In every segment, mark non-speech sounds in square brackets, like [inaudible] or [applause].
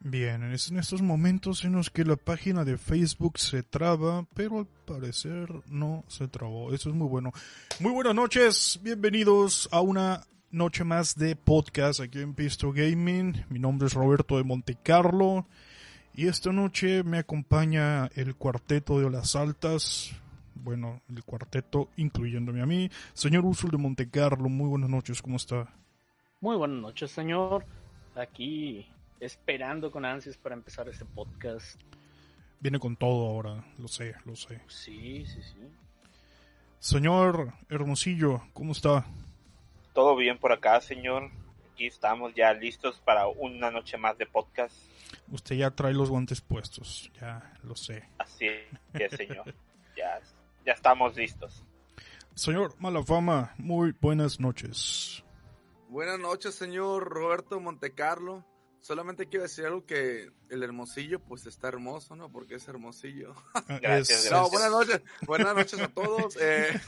Bien, es en estos momentos en los que la página de Facebook se traba, pero al parecer no se trabó. Eso es muy bueno. Muy buenas noches, bienvenidos a una noche más de podcast aquí en Pisto Gaming. Mi nombre es Roberto de Montecarlo y esta noche me acompaña el cuarteto de las altas. Bueno, el cuarteto incluyéndome a mí. Señor Usul de Montecarlo, muy buenas noches, ¿cómo está? Muy buenas noches, señor. Aquí esperando con ansias para empezar este podcast. Viene con todo ahora, lo sé, lo sé. Sí, sí, sí. Señor Hermosillo, ¿cómo está? Todo bien por acá, señor. Aquí estamos ya listos para una noche más de podcast. Usted ya trae los guantes puestos, ya lo sé. Así es, señor. [laughs] ya, ya estamos listos. Señor Malafama, muy buenas noches. Buenas noches, señor Roberto Montecarlo. Solamente quiero decir algo que el hermosillo pues está hermoso, ¿no? Porque es hermosillo. [laughs] Gracias, No, buenas noches, buenas noches a todos. [laughs] Eh,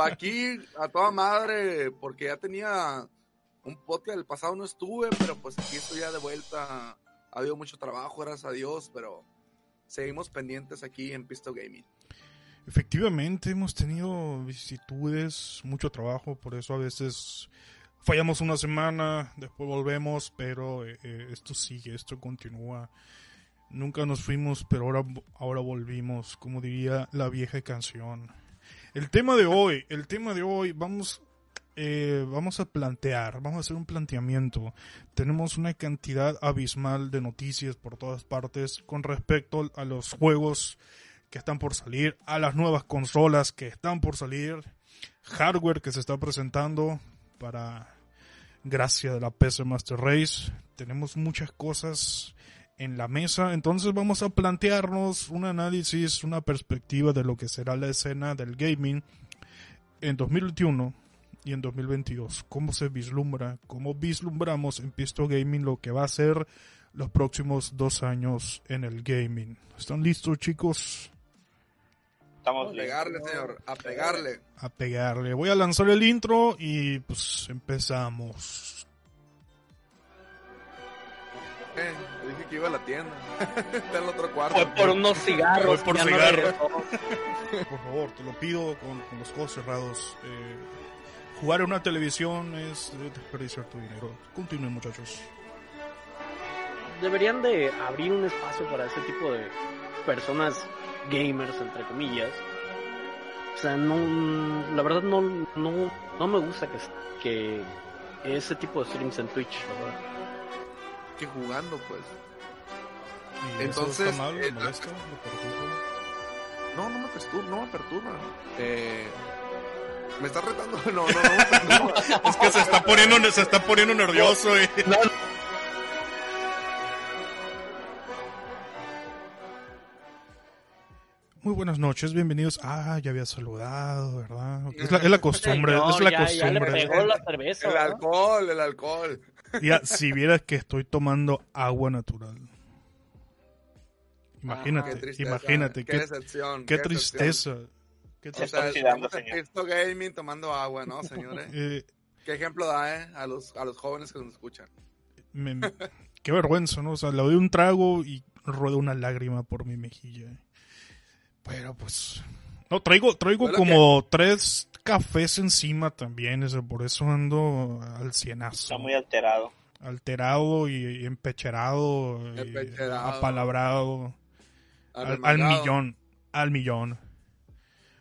aquí a toda madre, porque ya tenía un podcast del pasado no estuve, pero pues aquí estoy ya de vuelta. Ha habido mucho trabajo, gracias a Dios, pero seguimos pendientes aquí en Pisto Gaming. Efectivamente, hemos tenido vicisitudes, mucho trabajo, por eso a veces fallamos una semana, después volvemos, pero eh, eh, esto sigue, esto continúa. Nunca nos fuimos, pero ahora, ahora volvimos, como diría la vieja canción. El tema de hoy, el tema de hoy, vamos, eh, vamos a plantear, vamos a hacer un planteamiento. Tenemos una cantidad abismal de noticias por todas partes con respecto a los juegos que están por salir, a las nuevas consolas que están por salir, hardware que se está presentando para gracia de la PC Master Race. Tenemos muchas cosas en la mesa, entonces vamos a plantearnos un análisis, una perspectiva de lo que será la escena del gaming en 2021 y en 2022. Cómo se vislumbra, cómo vislumbramos en Pisto Gaming lo que va a ser los próximos dos años en el gaming. ¿Están listos, chicos? Estamos A pegarle, señor, a pegarle. A pegarle. Voy a lanzar el intro y pues empezamos. Eh, dije que iba a la tienda. [laughs] Está en el otro cuarto. Fue por unos cigarros. Fue por no cigarros. regresó. [laughs] Por favor, te lo pido con, con los ojos cerrados. Eh, jugar en una televisión es desperdiciar tu dinero. Continúen, muchachos. Deberían de abrir un espacio para ese tipo de personas gamers, entre comillas. O sea, no, la verdad no, no, no me gusta que, que ese tipo de streams en Twitch, la verdad. Que jugando, pues. ¿Y eso Entonces, está mal? ¿Le eh, perturba? No, no me perturba, no me perturba. Eh, me está retando. [laughs] No, no, no. [laughs] Es que se está poniendo, se está poniendo nervioso. eh. Muy buenas noches, bienvenidos. Ah, ya había saludado, ¿verdad? Es la, es la [laughs] costumbre, Señor, es la ya- ya le costumbre. pegó la cerveza. El alcohol, el alcohol. Ya, [laughs] si vieras que estoy tomando agua natural. Imagínate, Qué tristeza, imagínate, Qué, qué, decepción. qué tristeza. Qué O tristeza. sea, en señor. Cristo Gaming tomando agua, ¿no, señores? [laughs] Eh, Qué ejemplo da, ¿eh? A los, a los jóvenes que nos escuchan. me- qué vergüenza, ¿no? O sea, le doy un trago y rueda una lágrima por mi mejilla. Pero pues... No, traigo, traigo Bueno, como tres cafés encima también, por eso ando al cienazo. Está muy alterado. Alterado y, y empecherado, y apalabrado. Al, millón, al millón.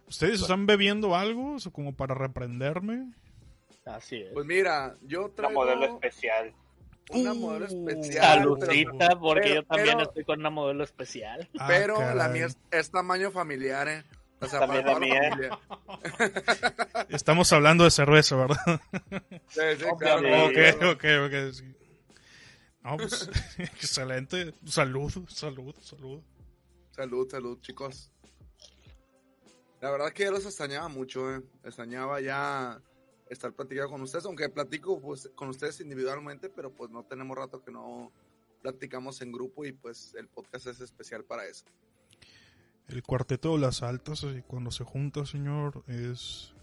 ¿Ustedes están bebiendo algo o como para reprenderme? Así es. Pues mira, yo traigo modelo especial. Una Uh, modelo especial. Saludcita, porque pero- yo también pero- estoy con una modelo especial. Ah, Pero la mía es, es tamaño familiar, ¿eh? O sea, También para la mía. familia. [laughs] Estamos hablando de cerveza, ¿verdad? Sí, sí, claro. ok, ok, ok. sí. No, pues, [laughs] excelente. Salud, salud, salud. Salud, salud, chicos. La verdad que yo los extrañaba mucho, ¿eh? Extrañaba ya estar platicando con ustedes, aunque platico pues, con ustedes individualmente, pero pues no tenemos rato que no platicamos en grupo y pues el podcast es especial para eso. El cuarteto de las altas, así, cuando se junta, señor, es...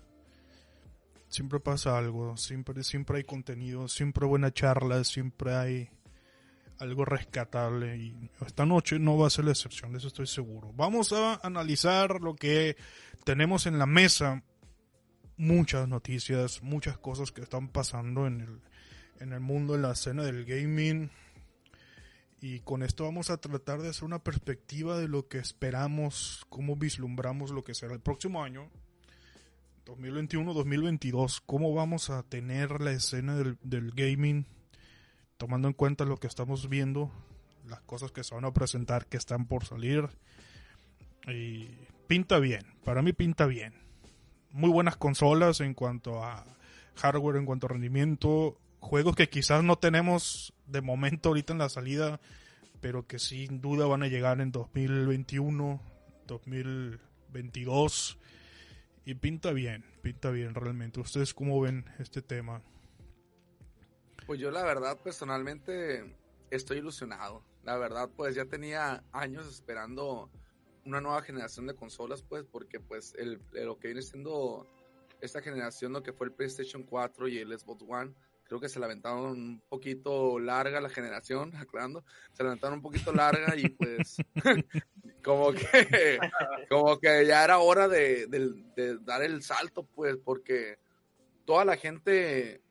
Siempre pasa algo, siempre, siempre hay contenido, siempre buena charla, siempre hay algo rescatable y esta noche no va a ser la excepción, de eso estoy seguro. Vamos a analizar lo que tenemos en la mesa, muchas noticias, muchas cosas que están pasando en el, en el mundo, en la escena del gaming. Y con esto vamos a tratar de hacer una perspectiva de lo que esperamos, cómo vislumbramos lo que será el próximo año, 2021-2022, cómo vamos a tener la escena del, del gaming tomando en cuenta lo que estamos viendo, las cosas que se van a presentar, que están por salir. Y pinta bien, para mí pinta bien. Muy buenas consolas en cuanto a hardware, en cuanto a rendimiento. Juegos que quizás no tenemos de momento ahorita en la salida, pero que sin duda van a llegar en 2021, 2022. Y pinta bien, pinta bien realmente. ¿Ustedes cómo ven este tema? Pues yo la verdad personalmente estoy ilusionado. La verdad pues ya tenía años esperando una nueva generación de consolas pues porque pues el, lo que viene siendo esta generación lo que fue el PlayStation 4 y el Xbox One creo que se la aventaron un poquito larga la generación, [laughs] aclarando, se la aventaron un poquito larga y pues [laughs] como que como que ya era hora de, de, dar el salto pues porque toda la gente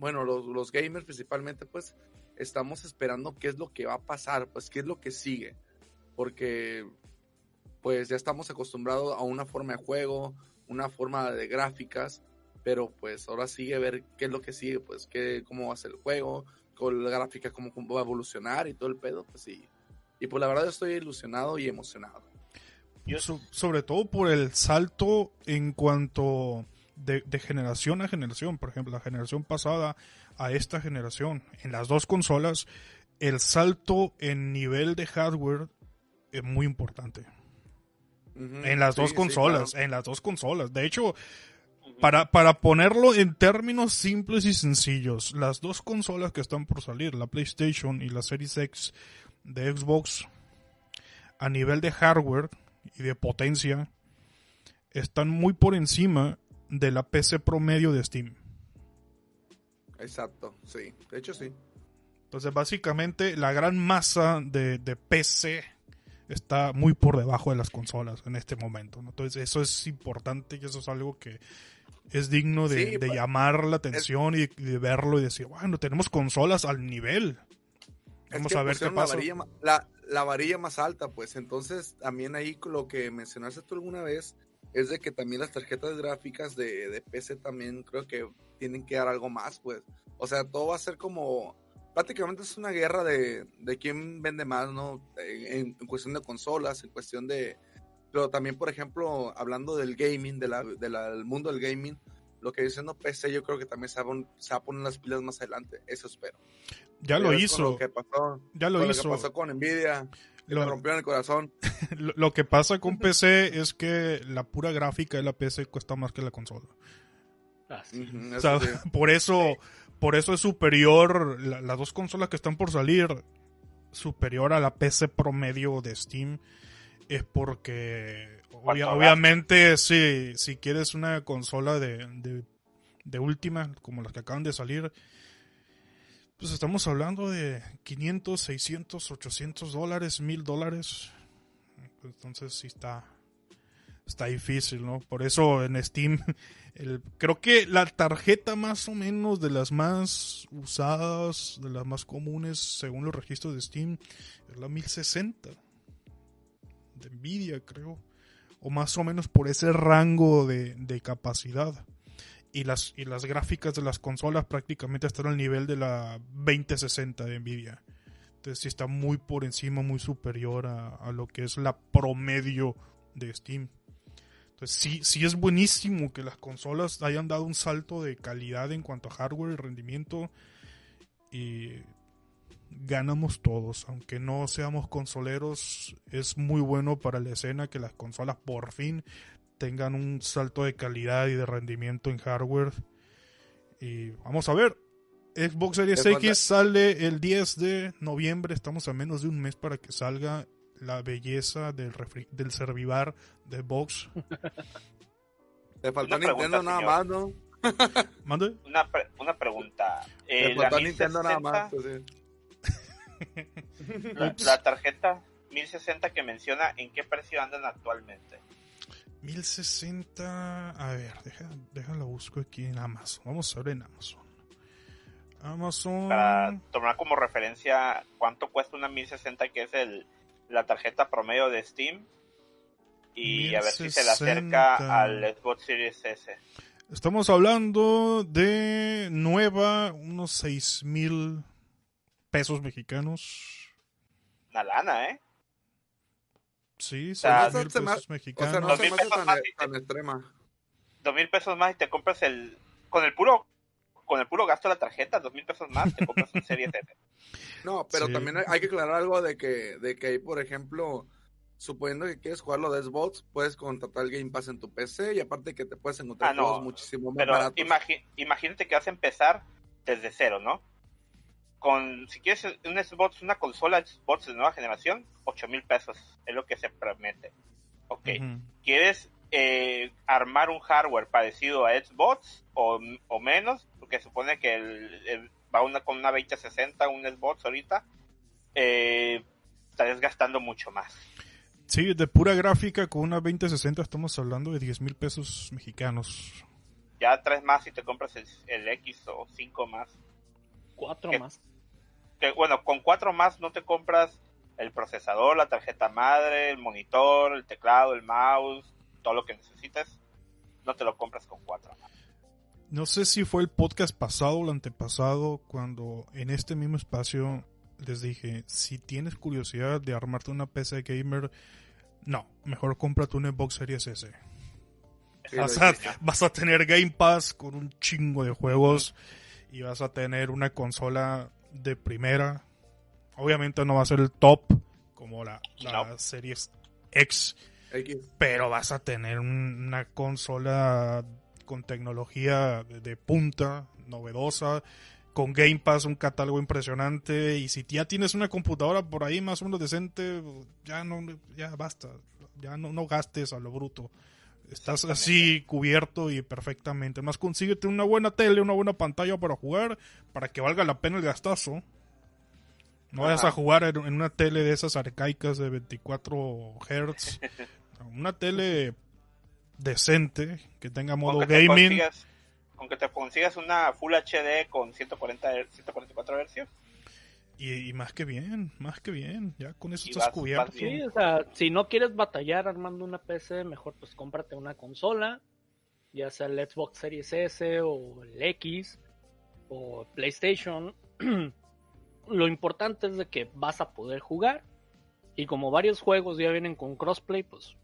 bueno, los, los gamers principalmente, pues estamos esperando qué es lo que va a pasar, pues qué es lo que sigue, porque pues ya estamos acostumbrados a una forma de juego, una forma de gráficas, pero pues ahora sigue ver qué es lo que sigue, pues qué, cómo va a ser el juego, con la gráfica, cómo, va a evolucionar y todo el pedo, pues sí. Y pues la verdad estoy ilusionado y emocionado. sobre todo por el salto en cuanto de, generación a generación. Por ejemplo, la generación pasada a esta generación, en las dos consolas, el salto en nivel de hardware es muy importante. En las dos consolas, en las dos consolas. De hecho, para, para ponerlo en términos simples y sencillos, las dos consolas que están por salir, la PlayStation y la Series X de Xbox, a nivel de hardware y de potencia, están muy por encima de la PC promedio de Steam. Exacto, sí. De hecho, sí. Entonces, básicamente, la gran masa de, PC está muy por debajo de las consolas en este momento. Entonces, eso es importante y eso es algo que es digno de, pues, llamar la atención y de verlo y decir, bueno, tenemos consolas al nivel. Vamos a ver qué pasa. La, la, varilla más alta, pues entonces también ahí lo que mencionaste tú alguna vez, es de que también las tarjetas gráficas de, de, PC también creo que tienen que dar algo más, pues. O sea, todo va a ser como, prácticamente es una guerra de, de quién vende más, ¿no? En, cuestión de consolas, en cuestión de... Pero también, por ejemplo, hablando del gaming, de la, del mundo del gaming, lo que dice no PC yo creo que también se va, se va a poner las pilas más adelante, eso espero. Ya lo hizo. Lo que pasó, ya lo hizo. Lo que pasó con Nvidia lo, rompió en el corazón. [laughs] Lo, que pasa con PC es que la pura gráfica de la PC cuesta más que la consola. Ah, [laughs] por eso, por eso es superior las dos consolas que están por salir superior a la PC promedio de Steam es porque obviamente si, si quieres una consola de, de última como las que acaban de salir pues estamos hablando de 500, 600, 800 dólares, 1000 dólares. Entonces sí está, está difícil, ¿no? Por eso en Steam, [laughs] el, creo que la tarjeta más o menos de las más usadas, de las más comunes, según los registros de Steam, es la 1060. De Nvidia, creo. O más o menos por ese rango de, de capacidad y las, y las gráficas de las consolas prácticamente están al nivel de la 2060 de Nvidia. Entonces sí está muy por encima, muy superior a, lo que es la promedio de Steam. Entonces sí, sí es buenísimo que las consolas hayan dado un salto de calidad en cuanto a hardware y rendimiento. Y ganamos todos, aunque no seamos consoleros, es muy bueno para la escena que las consolas por fin tengan un salto de calidad y de rendimiento en hardware. Y vamos a ver. Xbox Series X sale el 10 de noviembre. Estamos a menos de un mes para que salga la belleza del, del servivar de Xbox. [laughs] Te faltó Nintendo nada más, ¿no? [laughs] ¿Mande? Una, una pregunta. Eh, Te faltó Nintendo nada más. Pues, La, la tarjeta 1060 que menciona, ¿en qué precio andan actualmente? 1060. A ver, deja, déjalo busco aquí en Amazon. Vamos a ver en Amazon. Amazon. Para tomar como referencia cuánto cuesta una 1060, que es el, la tarjeta promedio de Steam. Y a ver si se le 1060. acerca al Xbox Series S. Estamos hablando de nueva, unos 6 mil pesos mexicanos. Una lana, ¿eh? Sí, sea, 6 mil se me- pesos O sea, mexicanos. no Dos se mil me hace pesos tan, más. tan extrema. Dos mil pesos más y te compras el. Con el puro. Con el puro gasto de la tarjeta, dos mil pesos más, te compras un Series S. [laughs] No, pero Sí. también hay- que aclarar algo de que, de que hay, por ejemplo, suponiendo que quieres jugarlo de Xbox, puedes contratar el Game Pass en tu PC y aparte que te puedes encontrar Ah, no. juegos muchísimo más Pero baratos. imagi- imagínate que vas a empezar desde cero, ¿no? Con, si quieres un Xbox, una consola Xbox de nueva generación, ocho mil pesos es lo que se promete. Ok. ¿Quieres eh, armar un hardware parecido a Xbox o, o menos? Porque supone que el- el- va una, con una 2060, un Xbox ahorita, eh, estarías gastando mucho más. Sí, de pura gráfica con una 2060 estamos hablando de 10 mil pesos mexicanos. Ya traes más y te compras el, el X o 5 más. Cuatro más. que bueno, con cuatro más no te compras el procesador, la tarjeta madre, el monitor, el teclado, el mouse, todo lo que necesites. No te lo compras con cuatro más. No sé si fue el podcast pasado o el antepasado cuando en este mismo espacio les dije, si tienes curiosidad de armarte una PC gamer, no, mejor cómprate un Xbox Series S. Sí, Vas a, vas a tener Game Pass con un chingo de juegos y vas a tener una consola de primera. Obviamente no va a ser el top como la, la No. Series X, X. pero vas a tener un- una consola con tecnología de, punta, novedosa, con Game Pass, un catálogo impresionante. Y si ya tienes una computadora por ahí más o menos decente, ya no, ya basta, ya no, no gastes a lo bruto. Estás así cubierto y perfectamente. Más consíguete una buena tele, una buena pantalla para jugar, para que valga la pena el gastazo. No vayas a jugar en en una tele de esas arcaicas de 24 Hz. [laughs] una tele decente, que tenga modo Con que, te gaming. consigas, con que te consigas una Full HD con 140, Hz, 144 Hz. Y, y más que bien, más que bien. Ya con eso Y estás vas- cubierto. vas. Sí, o sea, si no quieres batallar armando una PC, mejor pues cómprate una consola, ya sea el Xbox Series S o el X o PlayStation. [clears throat] Lo importante es de que vas a poder jugar y como varios juegos ya vienen con crossplay, pues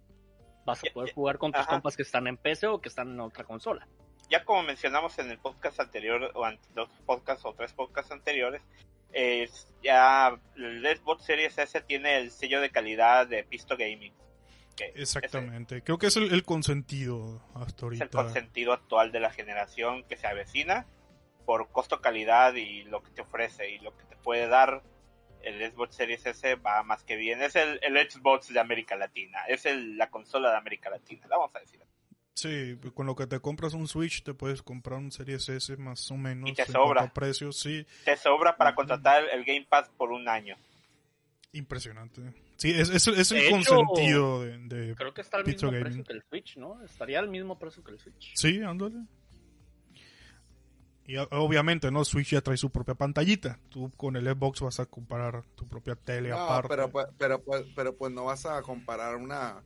vas a poder jugar con tus ajá. compas que están en PC o que están en otra consola. Ya como mencionamos en el podcast anterior, o ante dos podcasts o tres podcasts anteriores, es ya el Xbox Series S tiene el sello de calidad de Pisto Gaming. que Exactamente. Creo que es el, el consentido hasta Es el consentido actual de la generación que se avecina por costo calidad y lo que te ofrece y lo que te puede dar el Xbox Series S va más que bien. Es el, el Xbox de América Latina, es el- la consola de América Latina, la vamos a decir. Sí, con lo que te compras un Switch, te puedes comprar un Series S más o menos. Y te sobra. precios, sí, Te sobra para contratar el Game Pass por un año. impresionante. Sí, es, es, es el De hecho, consentido de, de- Creo que está al Pizza mismo Gaming. precio que el Switch, ¿no? Estaría al mismo precio que el Switch. Sí, ándale. Y obviamente, ¿no? Switch ya trae su propia pantallita. Tú con el Xbox vas a comparar tu propia tele No, aparte. pero, pues- pero, pues- pero pues no vas a comparar una,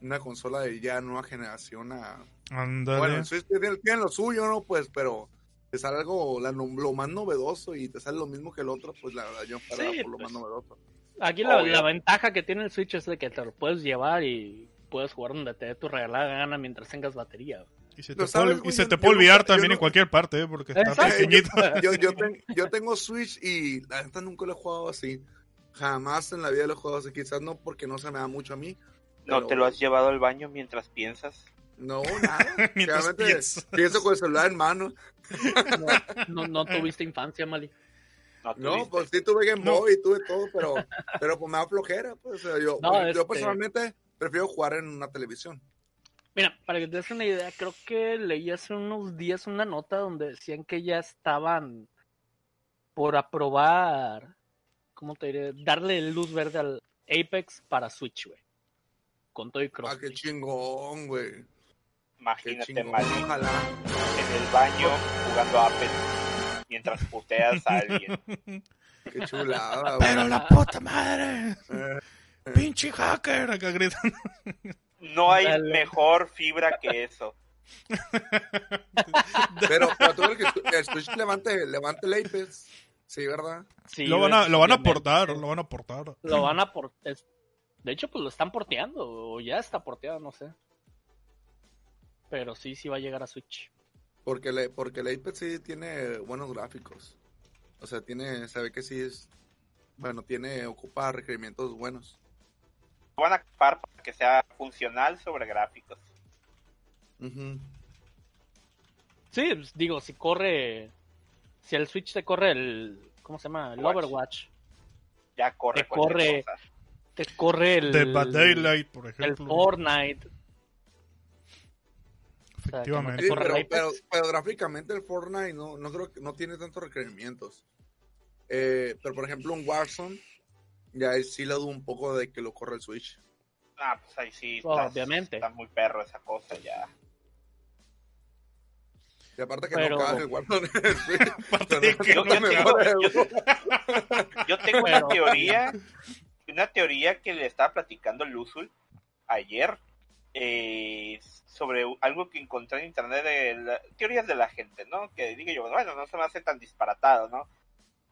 una consola de ya nueva generación a... Ándale. Bueno, el Switch tiene, tiene lo suyo, ¿no? Pues, pero te sale algo, la lo más novedoso y te sale lo mismo que el otro, pues la verdad yo paraba Sí, por lo pues. más novedoso. Aquí la, la ventaja que tiene el Switch es de que te lo puedes llevar y puedes jugar donde te dé tu regalada gana mientras tengas batería. Y se te, puede, y güey, se yo- te yo puede olvidar nunca- también en no- cualquier parte, ¿eh? porque está Exacto. pequeñito. [laughs] Yo, yo, ten- yo tengo Switch y la neta nunca lo he jugado así. Jamás en la vida lo he jugado así. Quizás no porque no se me da mucho a mí. ¿No pero- te lo has llevado al baño mientras piensas? No, nada. [laughs] Mientras Realmente piensas. pienso con el celular en mano. No, no tuviste infancia, Mali. No, pues sí tuve Game No. Boy y tuve todo, pero, pero pues me da flojera. Pues, o sea, yo, No, yo este- personalmente prefiero jugar en una televisión. Mira, para que te des una idea, creo que leí hace unos días una nota donde decían que ya estaban por aprobar ¿cómo te diré? Darle luz verde al Apex para Switch, güey. Con todo y Ah, cross. qué chingón, güey. Imagínate. Mario, Ojalá. en el baño jugando Apex mientras puteas a alguien. [laughs] Qué chulada, güey. Pero la puta madre. Eh, Pinche hacker. Acá gritando. No hay Dale. mejor fibra que eso. [laughs] Pero, pero tú que el Switch levante, levante el Apex. Sí, ¿verdad? Sí, Lo van a, lo van a aportar. Lo van a aportar. Lo van a por... es- De hecho, pues lo están porteando, o ya está porteado, no sé. Pero sí, sí va a llegar a Switch. Porque, le, porque el Apex sí tiene buenos gráficos. O sea, tiene, se ve que sí es, bueno, tiene, ocupa requerimientos buenos. Van a ocupar para que sea funcional sobre gráficos. Ujú. Sí, pues, digo, si corre... Si el Switch te corre el... ¿Cómo se llama? El Watch. Overwatch. Ya corre Te corre- cosa. Te corre el... Dead by Daylight, por El ejemplo. Fortnite. Efectivamente. Sí, corre el pero, Apex. pero, pero gráficamente el Fortnite no, no creo que no tiene tantos requerimientos. Eh, pero por ejemplo un Warzone, ya ahí sí le dudo un poco de que lo corra el Switch. Ah, pues ahí sí. Oh, estás- obviamente. Está muy perro esa cosa ya. Y aparte que Pero- no el memoria, [laughs] [laughs] yo- tengo Pero- una teoría, una teoría que le estaba platicando Luzul ayer eh, sobre algo que encontré en internet de la- teorías de la gente, ¿no? Que digo yo, bueno, no se me hace tan disparatado, ¿no?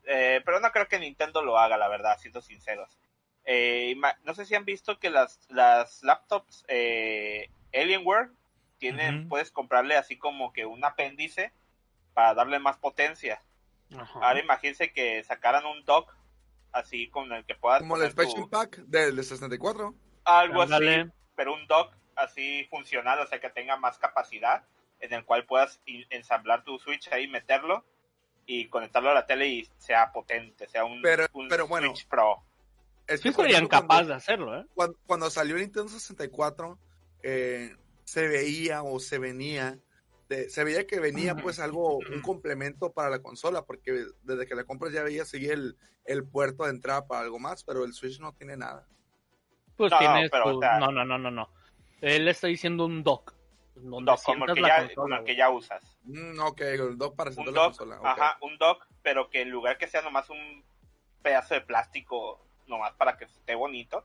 Eh, pero no creo que Nintendo lo haga, la verdad, siendo sinceros. Eh, no sé si han visto que las, las laptops eh, Alienware tienen, puedes comprarle así como que un apéndice para darle más potencia. Ajá. Ahora imagínense que sacaran un dock así con el que puedas Como el poner tu- Expansion Pack del de 64. algo así, pero un dock así funcional, o sea que tenga más capacidad, en el cual puedas ensamblar tu Switch ahí, meterlo y conectarlo a la tele y sea potente, sea un, Pero- un pero bueno, Switch Pro. Es Sí serían capaces de hacerlo, ¿eh? cuando, cuando salió el Nintendo 64, eh, se veía o se venía, de- se veía que venía pues algo, un complemento para la consola, porque desde que la compras ya veía seguir el, el puerto de entrada para algo más, pero el Switch no tiene nada. Pues No, no, pero, tu- o sea- No, no, no, no, no. Él está diciendo un dock. Un Donde dock como el que la ya, consola, como el que ya usas. Mm, ok, el dock para sentar la dock, consola. ok. ajá, un dock, pero que en lugar que sea nomás un pedazo de plástico, nomás para que esté bonito,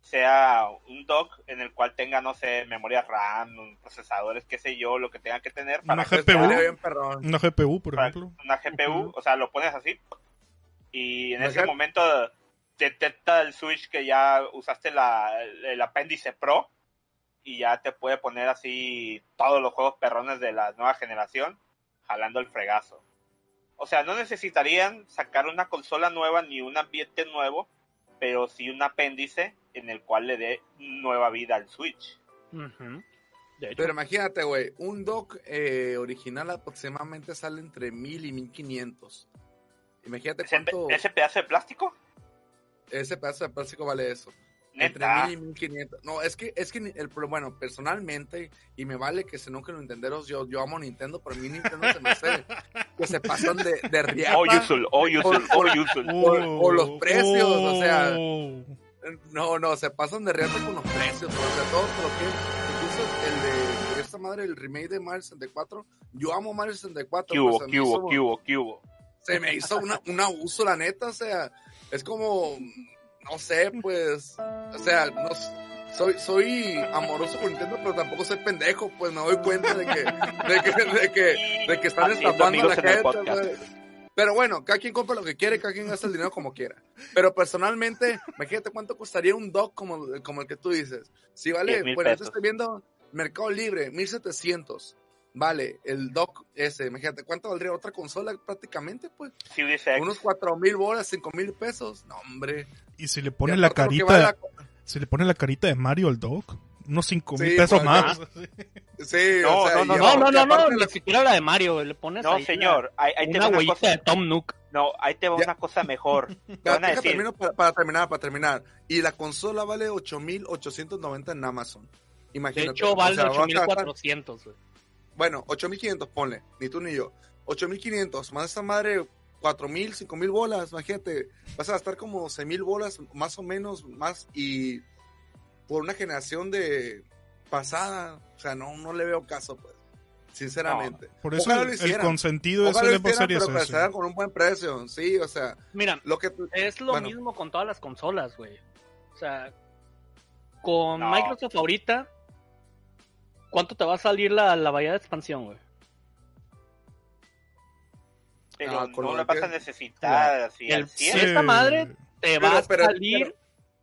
sea un dock en el cual tenga, no sé, memoria RAM, procesadores, qué sé yo, lo que tenga que tener para Una que GPU. Perrón. Una GPU, por para ejemplo. una GPU, o sea, lo pones así y en ese momento detecta el switch que ya usaste la, el apéndice Pro y ya te puede poner así todos los juegos perrones de la nueva generación jalando el fregazo. O sea, no necesitarían sacar una consola nueva ni un ambiente nuevo, pero sí un apéndice en el cual le dé nueva vida al Switch. Ujú. De hecho, Pero imagínate, güey, un dock eh, original aproximadamente sale entre 1000 y 1500. Imagínate ¿Ese, cuánto ese pedazo de plástico? ese pedazo de plástico vale eso. Entre. 1000 y 1500. No, es que, es que ni- el, bueno, personalmente, y me vale que se enojen los Nintenderos, yo, yo amo Nintendo, pero a mí Nintendo se me hace que se pasan de, de [laughs] riata. Oh, Yusul, oh, Yusul, oh, Yusul. o- o los precios, o sea. Oh. No, no, se pasan de riata con los precios, o sea, todo lo que incluso el de esta madre, el remake de Mario 64, yo amo Mario 64. ¿Qué hubo, pues, se me qué hubo, hizo- qué hubo, qué hubo? se me hizo una, un abuso, la neta, o sea, es como, no sé, pues, o sea, no soy, soy amoroso con Nintendo, pero tampoco soy pendejo, pues me doy cuenta de que, de que, de que, de que están estafando a la gente. Pero bueno, cada quien compra lo que quiere, cada quien gasta el dinero como quiera. Pero personalmente, imagínate cuánto costaría un dock como, como el que tú dices. Si vale, 10,000 bueno, yo estoy viendo Mercado Libre, 1700. Vale, el dock ese, imagínate, ¿cuánto valdría otra consola prácticamente? Pues X. unos cuatro mil bolas, cinco mil pesos. No, hombre. Y si le pone la carita, vale si le pone la carita de Mario al Doc, unos 5 mil Sí, pesos pues, más. Sí, No, o sea, no, no, No, no, no, no, ni la- siquiera la de Mario, le pones No, ahí señor, ahí, ahí la- te una va una huellita cosa. de Tom Nook. No, ahí te va Ya. una cosa mejor. [laughs] Te Deja- van a deja decir, termino para, para terminar, para terminar. Y la consola vale 8.890 en Amazon. De Imagínate. hecho, o vale sea, vas a gastar- 8400, güey. Bueno, 8.500, ponle. Ni tú ni yo. 8.500, más esa madre cuatro mil, cinco mil bolas, imagínate, vas a gastar como seis mil bolas, más o menos, más, y por una generación de pasada, o sea, no, no le veo caso, pues, sinceramente. Por eso el, el consentido es Ojalá lo hicieran, pero con un buen precio, sí, o sea, Mira, lo que... es lo bueno. mismo con todas las consolas, güey. O sea, con No. Microsoft ahorita, ¿cuánto te va a salir la, la bahía de expansión, güey? Pero Ah, no la vas a necesitar así El- al 100. sí. esta madre Te Pero- va a salir, pero-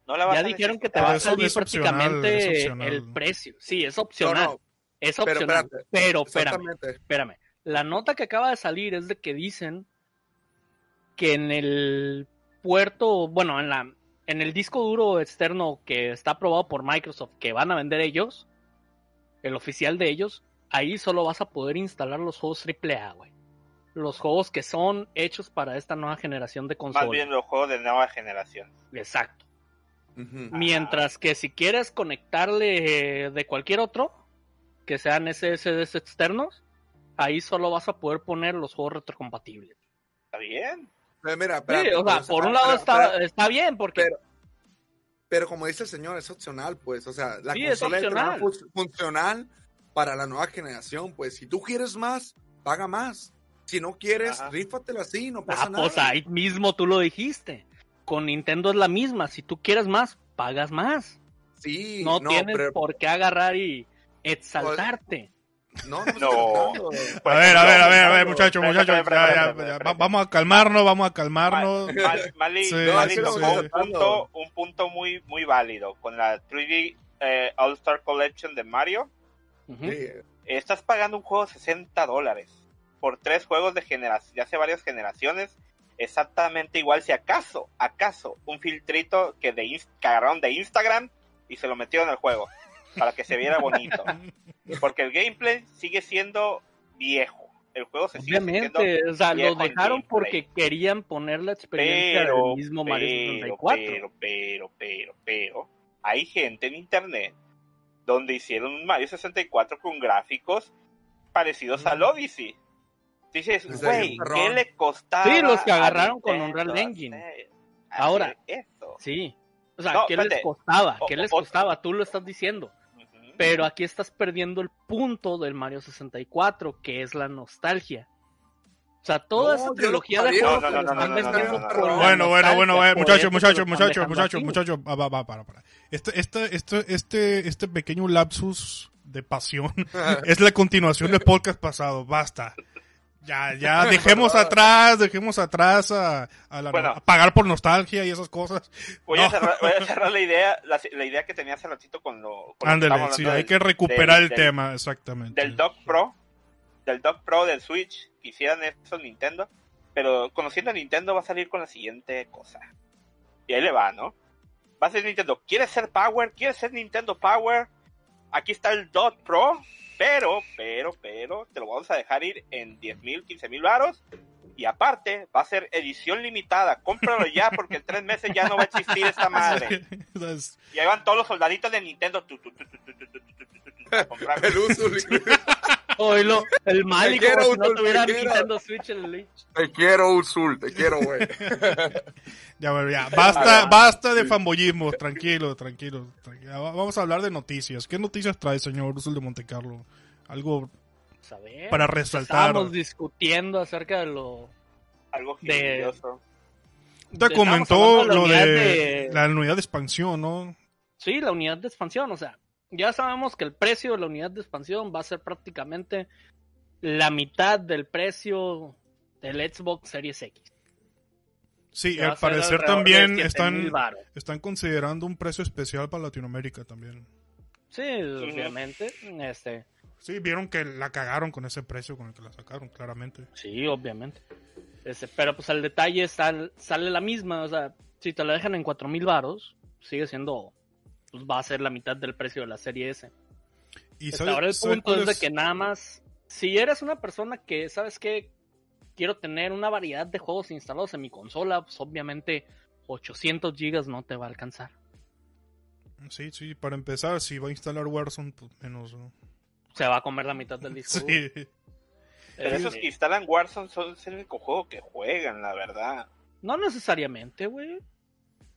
No la vas ya a dijeron que te va a salir prácticamente el precio. Sí, es opcional. no, es pero opcional. espérate. Pero, espérame, exactamente. espérame. La nota que acaba de salir es de que dicen que en el puerto, bueno, en la en el disco duro externo que está aprobado por Microsoft, que van a vender ellos, el oficial de ellos, ahí solo vas a poder instalar los juegos AAA, güey. Los juegos que son hechos para esta nueva generación de Más consolas. bien los juegos de nueva generación. Exacto. Mientras que si quieres conectarle eh, de cualquier otro, que sean SSDs externos, ahí solo vas a poder poner los juegos retrocompatibles. ¿Está bien? Pero mira, Sí, espérate, o sea, pero- por un pero- lado está, pero- está bien, porque pero- Pero como dice el señor, es opcional, pues. O sea, la Sí, es consola es opcional. fun- funcional para la nueva generación. Pues si tú quieres más, paga más. Si no quieres, Ajá. rífatela así, no pasa ah, nada. pues ahí mismo tú lo dijiste. Con Nintendo es la misma. Si tú quieres más, pagas más. Sí, No, no, tienes pero- por qué agarrar y exaltarte. No. [laughs] A ver, a ver, a ver, a ver, muchachos, muchachos, vamos a calmarnos, vamos a calmarnos. Mal- Mal- Mali, Sí, Mali sí, tocó sí. un punto, un punto muy, muy válido con la 3D eh, All Star Collection de Mario. Sí, Estás pagando un juego de 60 dólares por tres juegos de generación, de hace varias generaciones. Exactamente igual, si acaso, acaso, un filtrito que, de, agarraron de Instagram y se lo metieron al juego para que se viera bonito. Porque el gameplay sigue siendo viejo. El juego se sigue Obviamente, o sea, lo dejaron porque querían poner la experiencia pero, del mismo Mario pero, 64. pero, pero, pero, pero, hay gente en internet donde hicieron un Mario 64 con gráficos parecidos al Odyssey. Dices, güey, ¿qué le costaba? Sí, los que a agarraron con Unreal Engine. hacer- Ahora, hacer esto? Sí. O sea, No, ¿qué les costaba? ¿Qué O- les o- costaba? Tú lo estás diciendo. Pero aquí estás perdiendo el punto del Mario 64, que es la nostalgia. O sea, toda No, esa trilogía de juegos Bueno, bueno, bueno, muchachos, muchachos, muchachos, muchachos, muchachos, va, va, va, para, para. Este, este, este, este, este pequeño lapsus de pasión [laughs] es la continuación del podcast pasado, basta. Ya, ya, dejemos [laughs] atrás, dejemos atrás a, a la- Bueno. a pagar por nostalgia y esas cosas. Voy, No. a cerrar, voy a [laughs] cerrar la idea, la, la idea que tenía hace ratito con lo, con lo que Ándale, sí, hay que recuperar del- el del- tema, exactamente. del Dock Pro, del Dock Pro del Switch, quisieran eso Nintendo, pero conociendo a Nintendo va a salir con la siguiente cosa. Y ahí le va, ¿no? Va a ser Nintendo, ¿quieres ser Power? ¿Quieres ser Nintendo Power? Aquí está el Dock Pro, pero, pero, pero, te lo vamos a dejar ir en 10 mil, 15 mil varos. Y aparte, va a ser edición limitada. Cómpralo ya porque en tres meses ya no va a existir esta madre. Y ahí van todos los soldaditos de Nintendo. tu, tu, tu, tu, tu, tu, tu, tu, tu, tu, Oílo, el quiero, como si no Utul, te tuviera quiero. Nintendo Switch en el Link. Te quiero, Usul, te quiero, güey. [laughs] Ya, bueno, ya, [laughs] basta, basta de fanboyismo, tranquilo, tranquilo, tranquilo. Va- Vamos a hablar de noticias. ¿Qué noticias trae, señor Usul de Montecarlo? Algo Pues, para resaltar. Estábamos discutiendo acerca de lo... Algo grandioso. Te comentó de lo de- la unidad de expansión, ¿no? Sí, la unidad de expansión, o sea, ya sabemos que el precio de la unidad de expansión va a ser prácticamente la mitad del precio del Xbox Series X. Sí, al parecer también 7,000 están, están considerando un precio especial para Latinoamérica también. Sí, obviamente, este, Sí, vieron que la cagaron con ese precio con el que la sacaron, claramente. sí, obviamente. Este, pero pues el detalle sal- sale la misma, o sea, si te la dejan en 4000 varos, sigue siendo, pues va a ser la mitad del precio de la serie S. Y Hasta ¿sabe- ahora el sabe punto es de que nada más, si eres una persona que, ¿sabes qué? Quiero tener una variedad de juegos instalados en mi consola, pues obviamente 800 gigas no te va a alcanzar. Sí, sí, para empezar, si va a instalar Warzone, pues menos, ¿no? Se va a comer la mitad del [laughs] disco. Sí. Pero Eh, esos que instalan Warzone son el único juego que juegan, la verdad. No necesariamente, güey.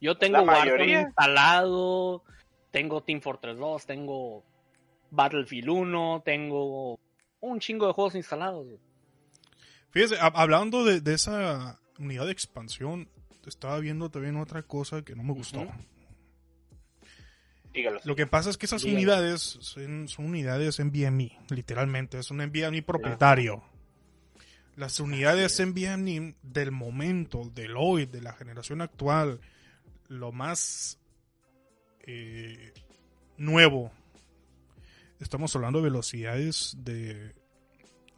Yo tengo La Warzone instalado, tengo Team Fortress 2, tengo Battlefield 1, tengo un chingo de juegos instalados. Fíjese, hab- hablando de, de esa unidad de expansión, estaba viendo también otra cosa que no me gustó. Dígalo. Lo que pasa es que esas unidades son, son unidades NVMe, literalmente, es un NVMe propietario. Las unidades NVMe del momento, del hoy, de la generación actual, lo más eh, nuevo, estamos hablando de velocidades de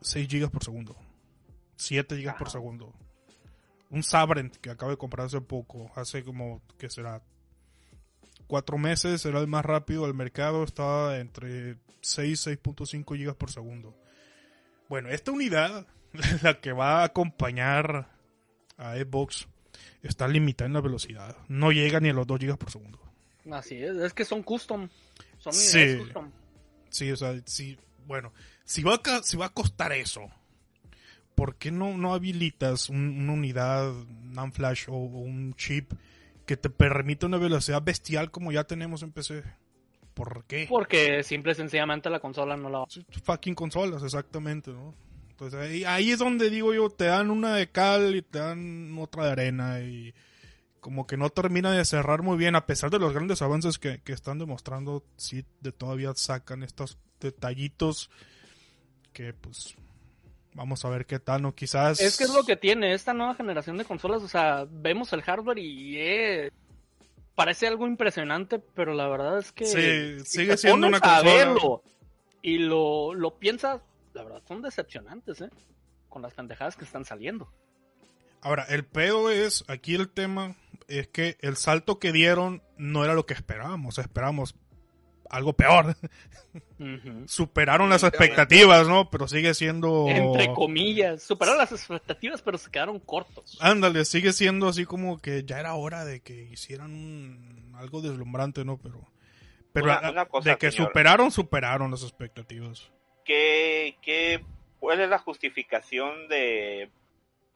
6 GB por segundo, 7 GB por segundo. Un Sabrent que acabo de comprar hace poco, hace como, que será? Cuatro meses era el más rápido del mercado, estaba entre 6 6.5 GB por segundo. Bueno, esta unidad, [laughs] la que va a acompañar a Xbox, está limitada en la velocidad. No llega ni a los 2 GB por segundo. Así es, es que son custom. Son Sí. custom. Sí, o sea, sí, bueno, si va a, si va a costar eso, ¿por qué no, no habilitas un- una unidad NAND flash o, o un chip que te permita una velocidad bestial como ya tenemos en PC? ¿Por qué? Porque simple y sencillamente la consola no la va Sí, Fucking consolas, exactamente, ¿no? Entonces ahí, ahí es donde digo yo, te dan una de cal y te dan otra de arena y como que no termina de cerrar muy bien, a pesar de los grandes avances que, que están demostrando, sí, de todavía sacan estos detallitos que pues vamos a ver qué tal, ¿no? Quizás... Es que es lo que tiene esta nueva generación de consolas. O sea, vemos el hardware y eh, parece algo impresionante, pero la verdad es que. Sí, si sigue siendo una consola. verlo y lo, lo piensas, la verdad son decepcionantes, ¿eh? Con las pendejadas que están saliendo. Ahora, el pedo es, aquí el tema es que el salto que dieron no era lo que esperábamos, esperábamos algo peor. [laughs] Superaron las expectativas, ¿no? Pero sigue siendo... Entre comillas, superaron las expectativas, pero se quedaron cortos. Ándale, sigue siendo así como que ya era hora de que hicieran un- algo deslumbrante, ¿no? Pero, pero Una- a- una cosa, de que señor. superaron, superaron las expectativas. ¿Qué, qué, ¿Cuál es la justificación de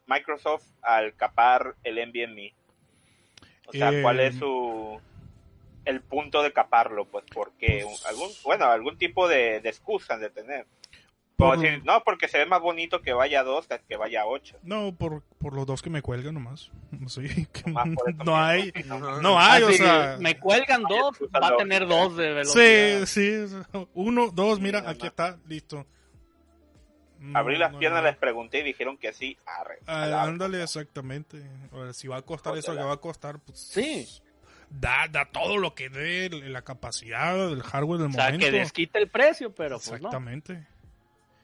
Microsoft al capar el NVMe? O sea, Eh, ¿cuál es su el punto de caparlo? Pues porque Pues- algún, bueno, algún tipo de, de excusa de tener. Como Por- decir, no, porque se ve más bonito que vaya a 2 que vaya a 8. No, por, por los dos que me cuelgan nomás. [laughs] Sí, que Nomás eso no hay... Ajá. No hay, o Así, sea... me cuelgan dos, va a no. tener dos de velocidad. Sí, sí. [laughs] Uno, dos, mira, aquí está, listo. No, Abrí las no, piernas, no. les pregunté y dijeron que sí. Arre, Ah, ándale, exactamente. Si va a costar eso que va a costar, pues. Sí. Da, da todo lo que dé, la capacidad del hardware del O sea, momento. que desquite el precio, pero pues no. exactamente.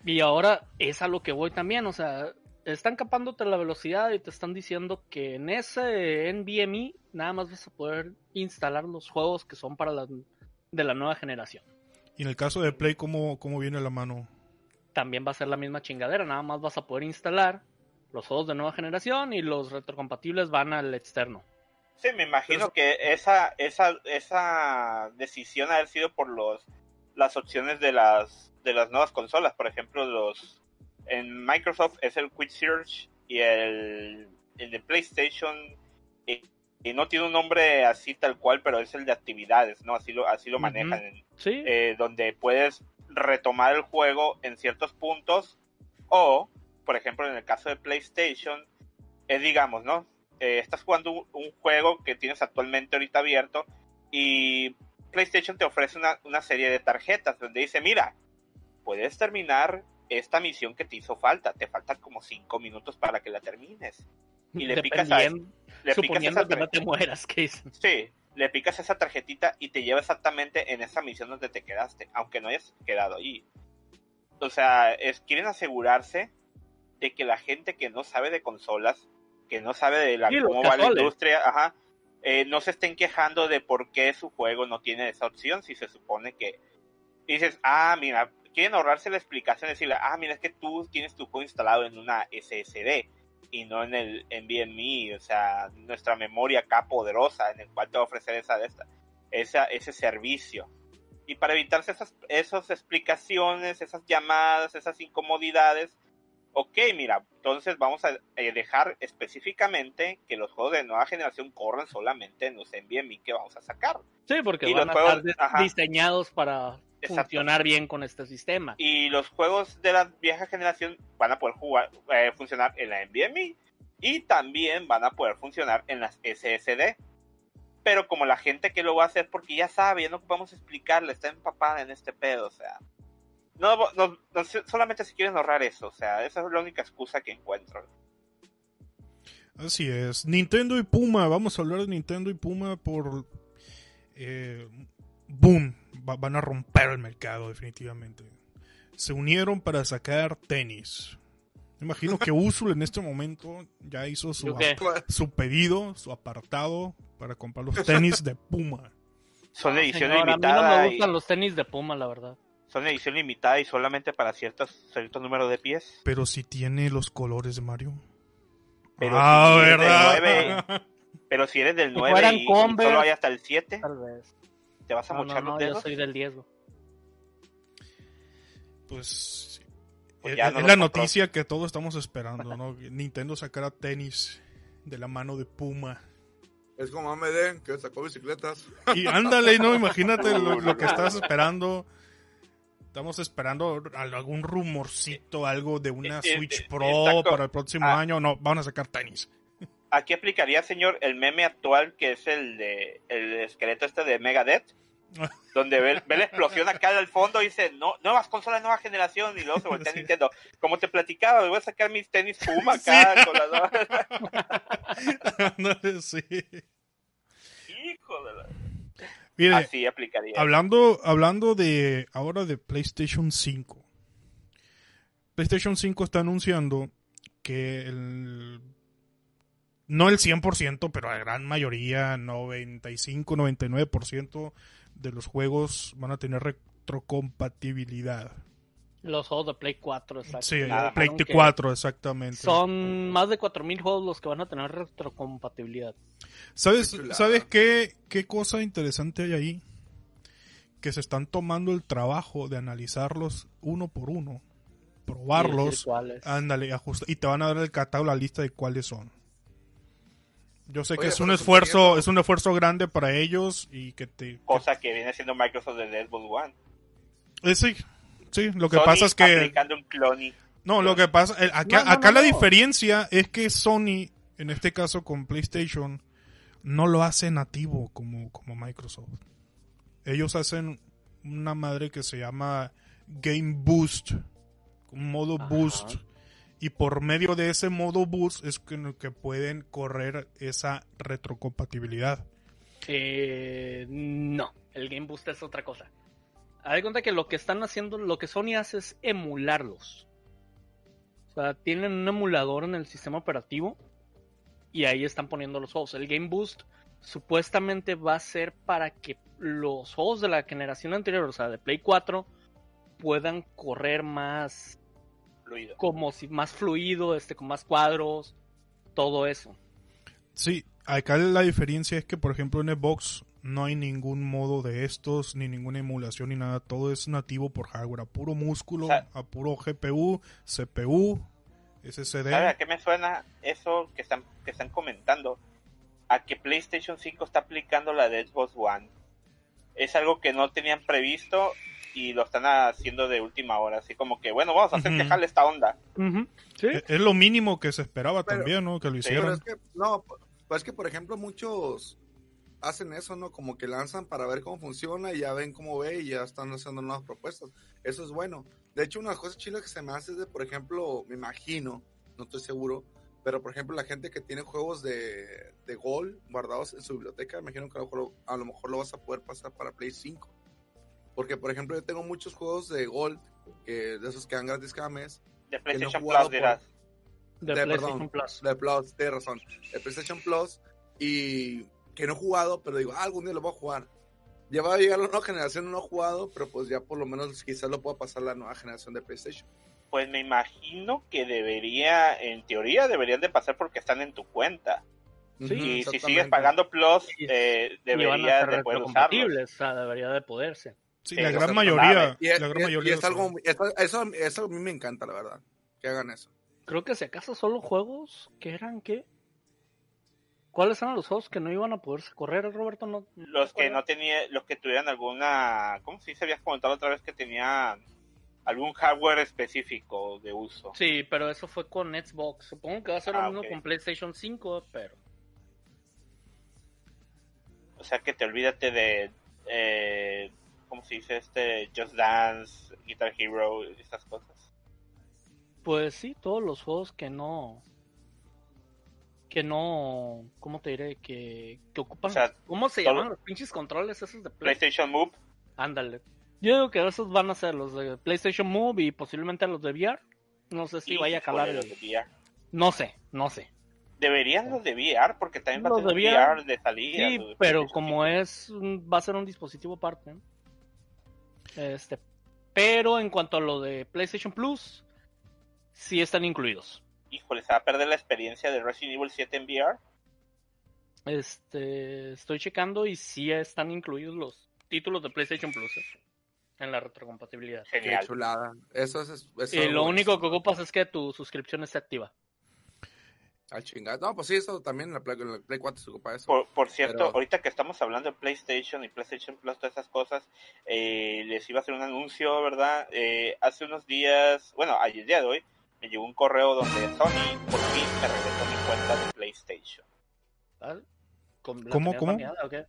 Y ahora es a lo que voy también, o sea, están capándote la velocidad y te están diciendo que en ese NVMe nada más vas a poder instalar los juegos que son para la de la nueva generación. Y en el caso de Play, ¿cómo, cómo viene la mano? También va a ser la misma chingadera, nada más vas a poder instalar los juegos de nueva generación y los retrocompatibles van al externo. Sí, me imagino Pero- que esa, esa, esa decisión ha haber sido por los las opciones de las de las nuevas consolas, por ejemplo, los en Microsoft es el Quick Search y el, el de PlayStation y, y no tiene un nombre así tal cual, pero es el de actividades, ¿no? Así lo así lo manejan, Sí, eh, donde puedes retomar el juego en ciertos puntos o, por ejemplo, en el caso de PlayStation, es digamos, ¿no? Eh, estás jugando un, un juego que tienes actualmente ahorita abierto y PlayStation te ofrece una, una serie de tarjetas donde dice, mira, puedes terminar esta misión que te hizo falta, te faltan como cinco minutos para que la termines. Y le picas a, le picas suponiendo esa que no te mueras, que dicen. Sí, le picas esa tarjetita y te lleva exactamente en esa misión donde te quedaste, aunque no hayas quedado ahí. O sea, es, quieren asegurarse de que la gente que no sabe de consolas, que no sabe de la, Sí, cómo va la industria, ajá, eh, no se estén quejando de por qué su juego no tiene esa opción si se supone que y dices, ah, mira, quieren ahorrarse la explicación, decirle, ah, mira, es que tú tienes tu juego instalado en una SSD y no en el NVMe, o sea, nuestra memoria acá poderosa en el cual te va a ofrecer esa, esa ese servicio. Y para evitarse esas, esas explicaciones, esas llamadas, esas incomodidades, ok, mira, entonces vamos a eh, dejar específicamente que los juegos de nueva generación corran solamente en los NVMe que vamos a sacar. Sí, porque Y van los a juegos- estar ajá. diseñados para Exacto. funcionar bien con este sistema. Y los juegos de la vieja generación van a poder jugar, eh, funcionar en la NVMe y también van a poder funcionar en las SSD. Pero como la gente que lo va a hacer porque ya sabe, ya no a explicarle, está empapada en este pedo, o sea. No, no, no, solamente si quieren ahorrar eso, o sea, esa es la única excusa que encuentro. Así es. Nintendo y Puma. Vamos a hablar de Nintendo y Puma por... eh, boom. Va- van a romper el mercado definitivamente. Se unieron para sacar tenis. Me imagino que [laughs] Usul en este momento ya hizo su, pedido, su apartado para comprar los tenis de Puma. Son edición Señor, a mí no limitada me y, gustan los tenis de Puma, la verdad. son edición limitada y solamente para ciertos cierto número de pies. Pero si tiene los colores de Mario. Pero ah, si eres del ¿verdad? nueve- [laughs] Pero si eres del Si 9 fueran y, y Converse- solo hay hasta el 7, Tal vez. Te vas a No, no, mochar no, los yo dedos. soy del 10. güey. Pues, Pues es, ya es no la compró. noticia que todos estamos esperando, ¿no? [laughs] Nintendo sacará tenis de la mano de Puma. Es como AMD, que sacó bicicletas. Y ándale, ¿no? Imagínate [laughs] lo, lo que estás esperando. Estamos esperando algún rumorcito, algo de una Eh, eh, Switch eh, Pro exacto. para el próximo Ah. año. No, van a sacar tenis. Aquí aplicaría, señor, el meme actual que es el de el esqueleto este de Megadeth, [laughs] donde ve, la explosión acá al fondo y dice, no, nuevas consolas, nueva generación, y luego se voltea Sí. Nintendo. Como te platicaba, voy a sacar mis tenis Puma acá con las nuevas- [laughs] sí. Hijo de la... Mire, Así aplicaría. hablando, hablando de ahora de PlayStation 5. PlayStation 5 está anunciando que el no el 100%, pero la gran mayoría, 95, 99% de los juegos van a tener retrocompatibilidad. Los juegos de Play 4, exacto. Sí, Nada. Play Dijeron que 4, exactamente. Son más de 4.000 juegos los que van a tener retrocompatibilidad. ¿Sabes, Qué. ¿sabes qué, qué cosa interesante hay ahí? Que se están tomando el trabajo de analizarlos uno por uno, probarlos, ándale, ajusta, y te van a dar el catálogo, la lista de cuáles son. Yo sé que es un esfuerzo, es un esfuerzo grande para ellos y que te... Cosa que viene siendo Microsoft de Xbox One. Eh, sí, sí, lo que Sony pasa es que... aplicando un cloning. No, lo que pasa, el- acá, No, no, acá no, la no. diferencia es que Sony, en este caso con PlayStation, no lo hace nativo como, como Microsoft. Ellos hacen una madre que se llama Game Boost, un modo Ajá. boost. Y por medio de ese modo boost es que, que pueden correr esa retrocompatibilidad. Eh, no, el Game Boost es otra cosa. Haz de cuenta que lo que están haciendo, lo que Sony hace es emularlos. O sea, tienen un emulador en el sistema operativo y ahí están poniendo los juegos. El Game Boost supuestamente va a ser para que los juegos de la generación anterior, o sea, de Play 4, puedan correr más Fluido. como si más fluido, este, con más cuadros, todo eso. Sí, acá la diferencia es que, por ejemplo, en Xbox no hay ningún modo de estos, ni ninguna emulación, ni nada. Todo es nativo por hardware, a puro músculo, O sea- a puro GPU, CPU, SSD. ¿Sabes a qué me suena eso que están, que están comentando? A que PlayStation 5 está aplicando la de Xbox One. Es algo que no tenían previsto y lo están haciendo de última hora. Así como que, bueno, vamos a hacer que jale esta onda. ¿Sí? Es lo mínimo que se esperaba Pero- también, ¿no? Que lo Pero hicieran. es que, no, pues es que, por ejemplo, muchos hacen eso, ¿no? Como que lanzan para ver cómo funciona y ya ven cómo ve y ya están haciendo nuevas propuestas. Eso es bueno. De hecho, una cosa chila que se me hace es de, por ejemplo, me imagino, no estoy seguro, pero por ejemplo, la gente que tiene juegos de, de Gold guardados en su biblioteca, me imagino que a lo, mejor, a lo mejor lo vas a poder pasar para Play 5. Porque, por ejemplo, yo tengo muchos juegos de Gold, que de esos que dan gratis cada mes, De PlayStation Plus dirás. De, de- PlayStation perdón. Plus. de Plus, tienes razón, de PlayStation Plus, y que no he jugado, pero digo, ah, algún día lo voy a jugar. Ya va a llegar la nueva generación, no he jugado, pero pues ya por lo menos quizás lo pueda pasar la nueva generación de PlayStation. Pues me imagino que debería, en teoría, deberían de pasar porque están en tu cuenta. Sí, Y si sigues pagando Plus, eh, Y van a deberías ser de poder usarlos. o sea, debería de poderse. Sí, Sí, la gran mayoría. La gran eso, a mí me encanta, la verdad, que hagan eso. Creo que si acaso solo juegos que eran qué. ¿Cuáles eran los juegos que no iban a poderse correr, Roberto? No, Los que no tenían, los que tuvieran alguna, ¿cómo se dice? Habías comentado otra vez que tenían algún hardware específico de uso. Sí, pero eso fue con Xbox. Supongo que va a ser lo Ah, mismo con PlayStation 5, pero. O sea que te olvídate de, eh, ¿cómo se dice? Este, Just Dance, Guitar Hero, estas cosas. Pues sí, todos los juegos que no. Que no. ¿Cómo te diré? Que, que ocupan. O sea, ¿Cómo se todo- llaman los pinches controles esos de PlayStation? PlayStation Move, Ándale. Yo digo que esos van a ser los de PlayStation Move y posiblemente los de VR. No sé si y vaya a calar. los de VR. No sé, no sé. Deberían los de VR, porque también va a tener de VR, VR de salida. Sí, pero como 5. es, va a ser un dispositivo aparte. Este, pero en cuanto a lo de PlayStation Plus, sí están incluidos. Híjole, se va a perder la experiencia de Resident Evil 7 en VR. Este, estoy checando y sí están incluidos los títulos de PlayStation Plus ¿eh? en la retrocompatibilidad. Qué Genial. chulada. Eso es. Eso Y es lo único que ocupas es que tu suscripción esté activa. Ah, chingada. No, pues sí, eso también en la Play, en la Play 4 se ocupa eso. Por, por cierto, Pero- ahorita que estamos hablando de PlayStation y PlayStation Plus, todas esas cosas, eh, les iba a hacer un anuncio, ¿verdad? Eh, hace unos días, bueno, ayer día de hoy, me llegó un correo donde Sony por fin me regresó mi cuenta de PlayStation. ¿vale? ¿Con- la ¿Cómo, cómo? baneada o qué?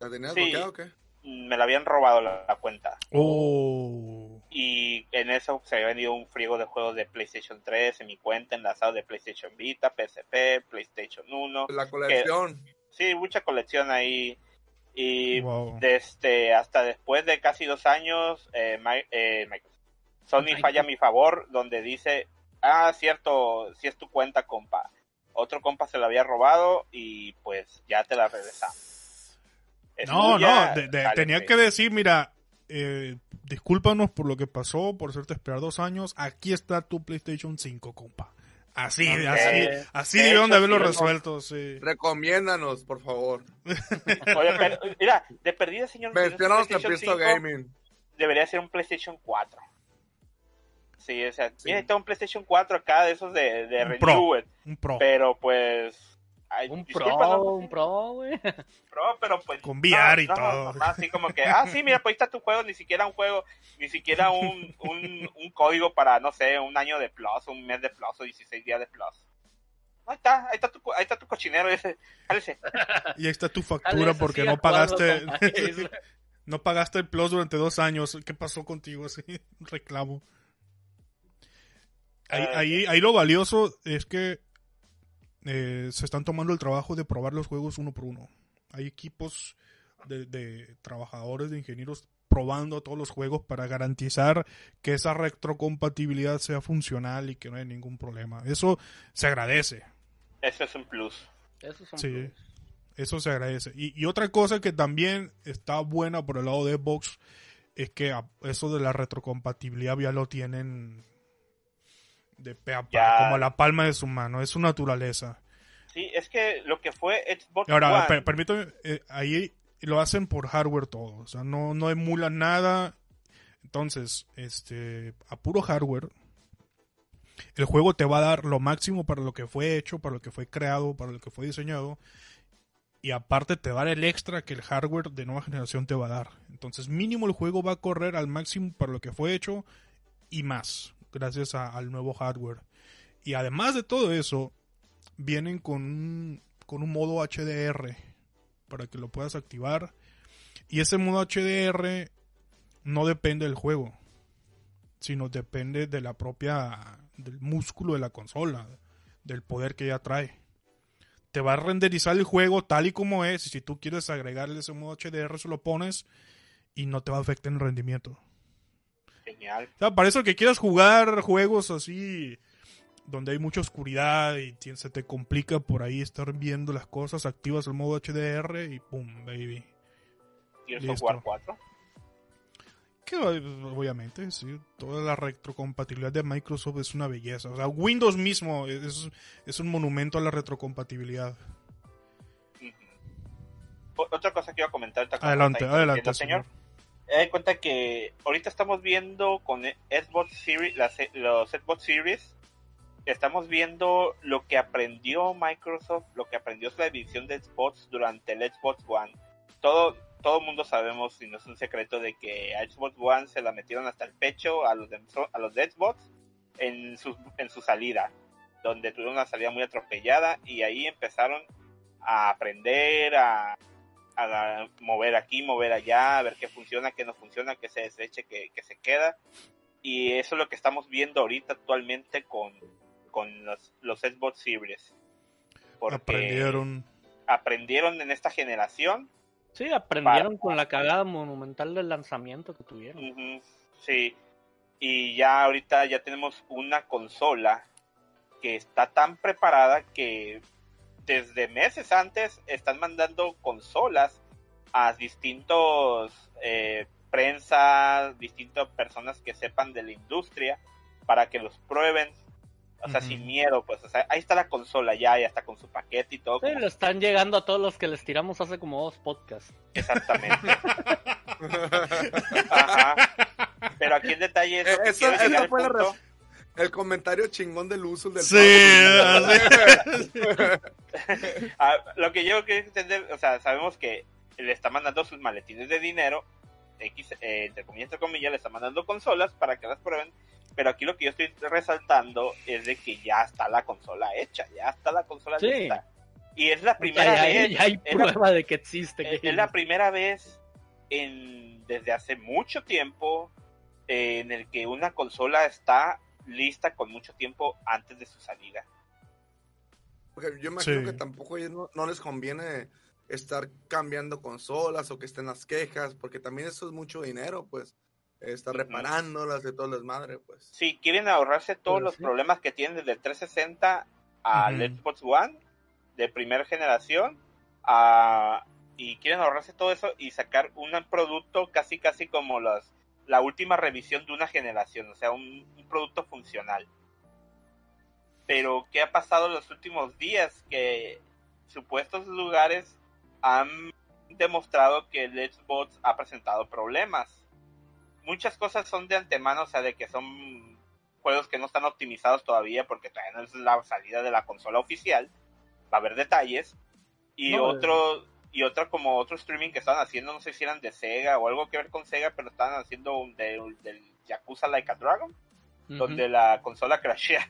¿La tenías Sí. bloqueada o qué? Me la habían robado la, la cuenta. Oh. Y en eso se había vendido un friego de juegos de PlayStation 3 en mi cuenta, enlazado de PlayStation Vita, PSP, PlayStation 1. La colección. Sí, mucha colección ahí. Y Wow. desde hasta después de casi dos años, eh, eh, Sony falla a mi favor, donde dice, ah, cierto, si es tu cuenta, compa. Otro compa se la había robado y pues ya te la regresamos. Es No, no, de- tenía que decir, mira, eh, discúlpanos por lo que pasó, por hacerte esperar dos años. Aquí está tu PlayStation 5, compa. Así, así, así De debieron de haberlo sí, resuelto, sí. Recomiéndanos, por favor. [laughs] Oye, pero, mira, de perdida, señor. en PlayStation Pisto 5, Gaming. Debería ser un PlayStation 4. Sí, o sea, Sí. mira, tengo un PlayStation 4 acá de esos de, de Un Pro. Renewed, Un pro. pero pues... ay, Un pro, un pro, güey. Pro, pero pues... Con VR y no, no, todo. así como que, ah, sí, mira, pues ahí está tu juego, ni siquiera un juego, ni siquiera un, un, un código para, no sé, un año de plus, un mes de plus o 16 días de plus. Ahí está, ahí está tu, ahí está tu cochinero ese, jálese. Y ahí está tu factura porque [laughs] sí, no pagaste, [laughs] no pagaste el plus durante dos años. ¿Qué pasó contigo? [laughs] Sí, un reclamo. Ahí, Ah, ahí, ahí lo valioso es que eh, se están tomando el trabajo de probar los juegos uno por uno. Hay equipos de, de trabajadores, de ingenieros probando todos los juegos para garantizar que esa retrocompatibilidad sea funcional y que no haya ningún problema. Eso se agradece. Eso es un plus. Eso es un Sí. plus. Eso se agradece. Y, y otra cosa que también está buena por el lado de Xbox es que a- eso de la retrocompatibilidad ya lo tienen de pe a pa, Ya. como la palma de su mano. Es su naturaleza. Sí, es que lo que fue Xbox Ahora, One, per- permítame, eh, ahí lo hacen por hardware todo. O sea, no, no emulan nada. Entonces, este, a puro hardware, el juego te va a dar lo máximo para lo que fue hecho, para lo que fue creado, para lo que fue diseñado. Y aparte te va a dar el extra que el hardware de nueva generación te va a dar. Entonces, mínimo el juego va a correr al máximo para lo que fue hecho y más, gracias a- al nuevo hardware. Y además de todo eso, vienen con un, con un modo HDR para que lo puedas activar. Y ese modo HDR no depende del juego, sino depende de la propia, del músculo de la consola, del poder que ya trae. Te va a renderizar el juego tal y como es, y si tú quieres agregarle ese modo HDR, se lo pones y no te va a afectar el rendimiento. Genial. O sea, para eso que quieras jugar juegos así donde hay mucha oscuridad y se te complica por ahí estar viendo las cosas, activas el modo HDR y pum, baby. Of War 4. Que obviamente, sí, toda la retrocompatibilidad de Microsoft es una belleza. O sea, Windows mismo es, es un monumento a la retrocompatibilidad. Otra cosa que iba a comentar. Adelante, adelante, interrumpiendo, señor. Doy cuenta que ahorita estamos viendo con Xbox Series, los Xbox Series, estamos viendo lo que aprendió Microsoft, lo que aprendió su división de Xbox durante el Xbox One. Todo, todo mundo sabemos, y no es un secreto, de que a Xbox One se la metieron hasta el pecho a los a los Xbox en su, en su salida, donde tuvieron una salida muy atropellada y ahí empezaron a aprender, a, a mover aquí, mover allá, a ver qué funciona, qué no funciona, qué se deseche, qué, qué se queda. Y eso es lo que estamos viendo ahorita actualmente con, con los, los Xbox Series. Porque Aprendieron. aprendieron en esta generación. Sí, aprendieron con la cagada monumental del lanzamiento que tuvieron. Ujú, Sí. Y ya ahorita ya tenemos una consola que está tan preparada que desde meses antes están mandando consolas a distintos eh, prensa, distintas personas que sepan de la industria para que los prueben. O sea, sin miedo, pues, o sea, ahí está la consola ya, ya está con su paquete y todo. Sí, lo están llegando a todos los que les tiramos hace como dos podcasts. Exactamente. [laughs] Ajá. Pero aquí el detalle es Eh, que eso- eso fue la punto- El comentario chingón del uso del Sí, [laughs] Ah, lo que yo quiero entender, o sea, sabemos que le está mandando sus maletines de dinero, X, eh, entre comillas, entre comillas, le está mandando consolas para que las prueben, pero aquí lo que yo estoy resaltando es de que ya está la consola hecha, ya está la consola Sí. lista. Y es la primera ya- vez, ya hay la- prueba de que existe. es, que- es la primera vez en, desde hace mucho tiempo eh, en el que una consola está lista con mucho tiempo antes de su salida. Porque yo imagino Sí. que tampoco a ellos no, no les conviene estar cambiando consolas o que estén las quejas, porque también eso es mucho dinero, pues. Estar reparándolas de todas las madres, pues. Si quieren ahorrarse todos Pero los sí. problemas que tienen desde el 360 al Ujú. Xbox One de primera generación a- y quieren ahorrarse todo eso y sacar un producto casi casi como las la última revisión de una generación, o sea, un, un producto funcional. Pero ¿qué ha pasado en los últimos días? Que supuestos lugares han demostrado que el Xbox ha presentado problemas muchas cosas son de antemano, o sea, de que son juegos que no están optimizados todavía porque todavía no es la salida de la consola oficial. Va a haber detalles. Y No, otro y otro como otro streaming que estaban haciendo, no sé si eran de Sega o algo que ver con Sega, pero estaban haciendo un de- del Yakuza Like a Dragon, donde la consola crashea.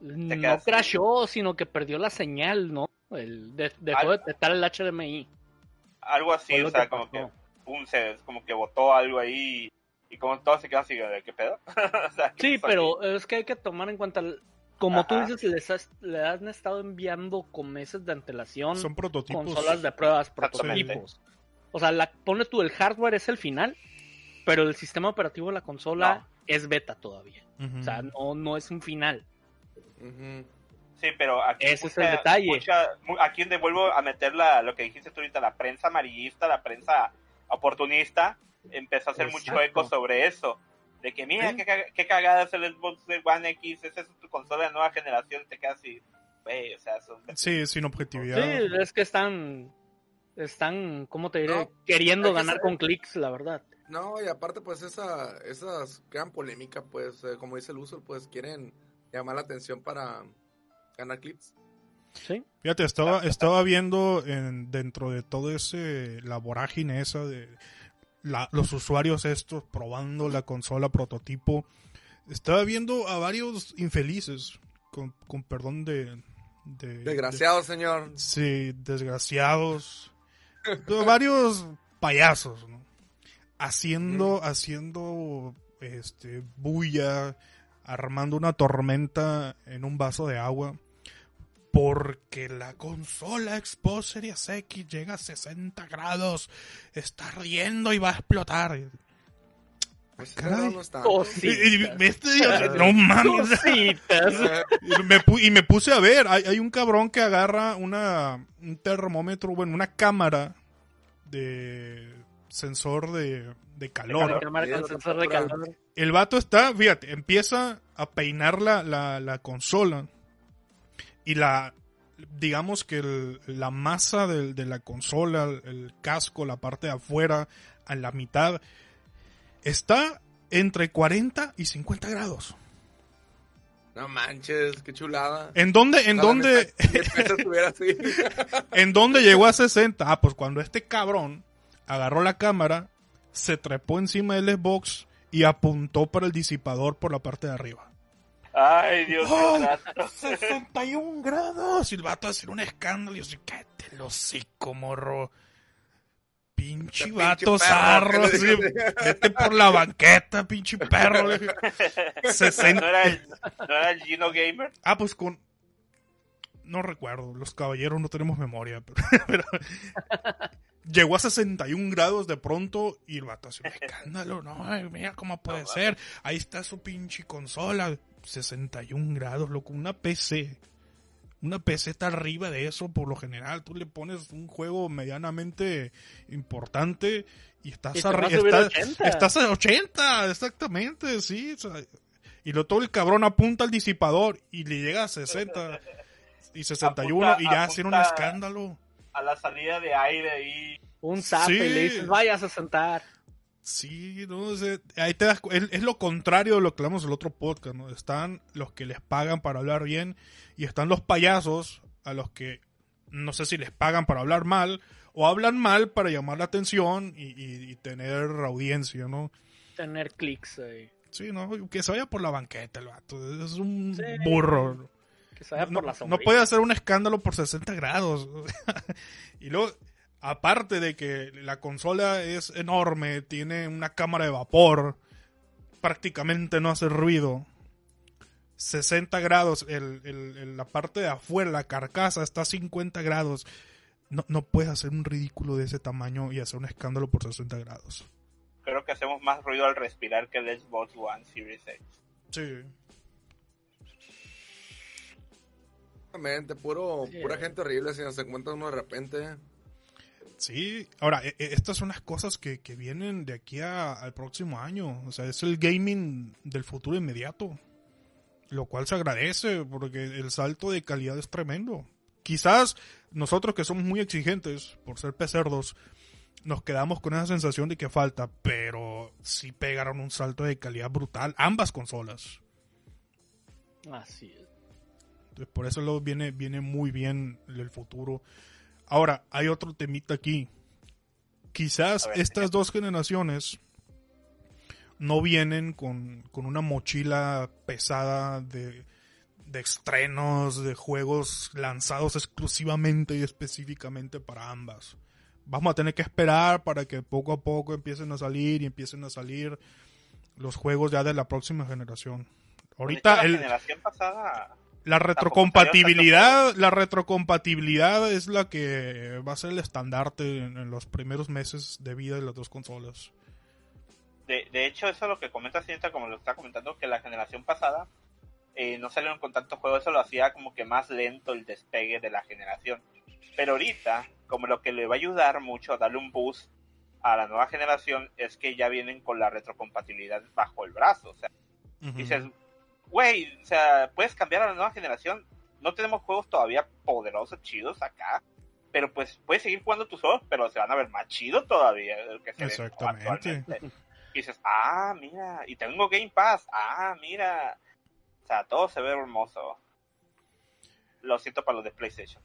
no quedas- crashó, sino que perdió la señal, ¿no? El, de- dejó de detectar el HDMI. Algo así, o sea, que como pasó. que pum, se, como que botó algo ahí y como todos se quedan así, ¿de qué pedo? [laughs] O sea, ¿qué Sí, pero aquí? es que hay que tomar en cuenta, como tú Ajá. dices, les, has- le han estado enviando con meses de antelación Son prototipos. consolas de pruebas, prototipos. O sea, la, pone tú, el hardware es el final, pero el sistema operativo de la consola No. es beta todavía. O sea, no, no es un final. Sí, pero aquí Ese es el detalle. mucha- aquí donde vuelvo a meter la, lo que dijiste tú ahorita, la prensa amarillista, la prensa oportunista, empezó a hacer mucho eco sobre eso. De que mira, Sí. qué, qué cagada es el Xbox One X, esa es tu consola de nueva generación, te quedas así, güey, o sea, son- Sí, sin objetividad. Sí, es que están, están, ¿cómo te diré? No, Queriendo ganar con clics, la verdad. No, y aparte, pues, esa, esas gran polémica, pues, eh, como dice el uso, pues, quieren llamar la atención para ganar clips. Sí. Fíjate, estaba, estaba viendo en, dentro de todo ese, la vorágine esa de la- los usuarios estos probando la consola prototipo. Estaba viendo a varios infelices, con, con perdón de... de Desgraciado, señor. sí, desgraciados. Varios payasos, ¿no? Haciendo, haciendo, este, bulla, armando una tormenta en un vaso de agua. Porque la consola Xbox Series X llega a 60 grados. Está riendo y va a explotar. Pues, caray. no, no está. Y, Cositas. no mames. Cositas. Y me, pu- y me puse a ver. Hay, hay un cabrón que agarra una, un termómetro, bueno, una cámara de sensor de, de calor. Cámara con Mira, sensor de calor. El vato está, fíjate, empieza a peinar la, la, la consola y la, digamos que el- la masa de, la consola, el, el casco, la parte de afuera, a la mitad, está entre 40 y 50 grados. No manches, qué chulada. ¿En dónde, en dónde, [laughs] en dónde llegó a 60? Ah, pues cuando este cabrón agarró la cámara, se trepó encima del Xbox y apuntó para el disipador por la parte de arriba. Ay, Dios mío. 61 grados. Y el vato a hacer un escándalo. Y yo así, cállate el hocico, morro. Pinche Pinche vato zarro. así, vete por la banqueta, pinche perro. [laughs] le dije. 60. ¿No era, el, ¿No era el Gino Gamer? Ah, pues con. No recuerdo, los caballeros no tenemos memoria, [laughs] pero. pero- Llegó a 61 grados de pronto y el vato hace un escándalo. No, mira cómo puede No, ser. Ahí está su pinche consola. 61 grados, loco. Una PC. Una PC está arriba de eso por lo general. Tú le pones un juego medianamente importante y estás Y a estás- 80. estás a 80, exactamente, sí. o sea, y lo todo el cabrón apunta al disipador y le llega a 60 y 61 Apunta- y ya hacer un escándalo. A la salida de aire ahí. Un zap Sí. y le dices, vayas a sentar. Sí, no sé, ahí te das es, es lo contrario de lo que hablamos en el otro podcast, ¿no? Están los que les pagan para hablar bien y están los payasos a los que no sé si les pagan para hablar mal o hablan mal para llamar la atención y, y- y tener audiencia, ¿no? Tener clics ahí. Sí, ¿no? Que se vaya por la banqueta el vato, es un Sí. burro. Que se vaya no, por la no sombrilla. puede hacer un escándalo por 60 grados. [laughs] y luego, aparte de que la consola es enorme, tiene una cámara de vapor, prácticamente no hace ruido. 60 grados, el, el- el- la parte de afuera, la carcasa está a 50 grados. No, no puedes hacer un ridículo de ese tamaño y hacer un escándalo por 60 grados. Creo que hacemos más ruido al respirar que el Xbox One Series X. Sí. Exactamente, puro, Sí. pura gente horrible si se encuentra uno de repente. Sí, ahora, e- e- estas son las cosas que, que vienen de aquí a- al próximo año. O sea, es el gaming del futuro inmediato. Lo cual se agradece porque el salto de calidad es tremendo. Quizás nosotros que somos muy exigentes por ser pecerdos, nos quedamos con esa sensación de que falta, pero sí pegaron un salto de calidad brutal ambas consolas. Así es. Entonces, por eso lo viene, viene muy bien el futuro. Ahora, hay otro temita aquí. Quizás ver, estas dos generaciones no vienen con, con una mochila pesada de, de estrenos, de juegos lanzados exclusivamente y específicamente para ambas. Vamos a tener que esperar para que poco a poco empiecen a salir y empiecen a salir los juegos ya de la próxima generación. Ahorita el, generación pasada la retrocompatibilidad, la retrocompatibilidad es la que va a ser el estandarte en, en los primeros meses de vida de las dos consolas. De, de hecho, eso es lo que comenta Cinta, como lo está comentando, que la generación pasada eh, no salieron con tantos juegos, eso lo hacía como que más lento el despegue de la generación. Pero ahorita, como lo que le va a ayudar mucho a darle un boost a la nueva generación es que ya vienen con la retrocompatibilidad bajo el brazo. O sea, Ujú. dices, güey, o sea, puedes cambiar a la nueva generación. No tenemos juegos todavía poderosos, chidos acá. Pero pues puedes seguir jugando tus juegos, pero se van a ver más chidos todavía. que se ven Exactamente. actualmente. Y dices, ah, mira, y tengo Game Pass, ah, mira. O sea, todo se ve hermoso. Lo siento para los de PlayStation.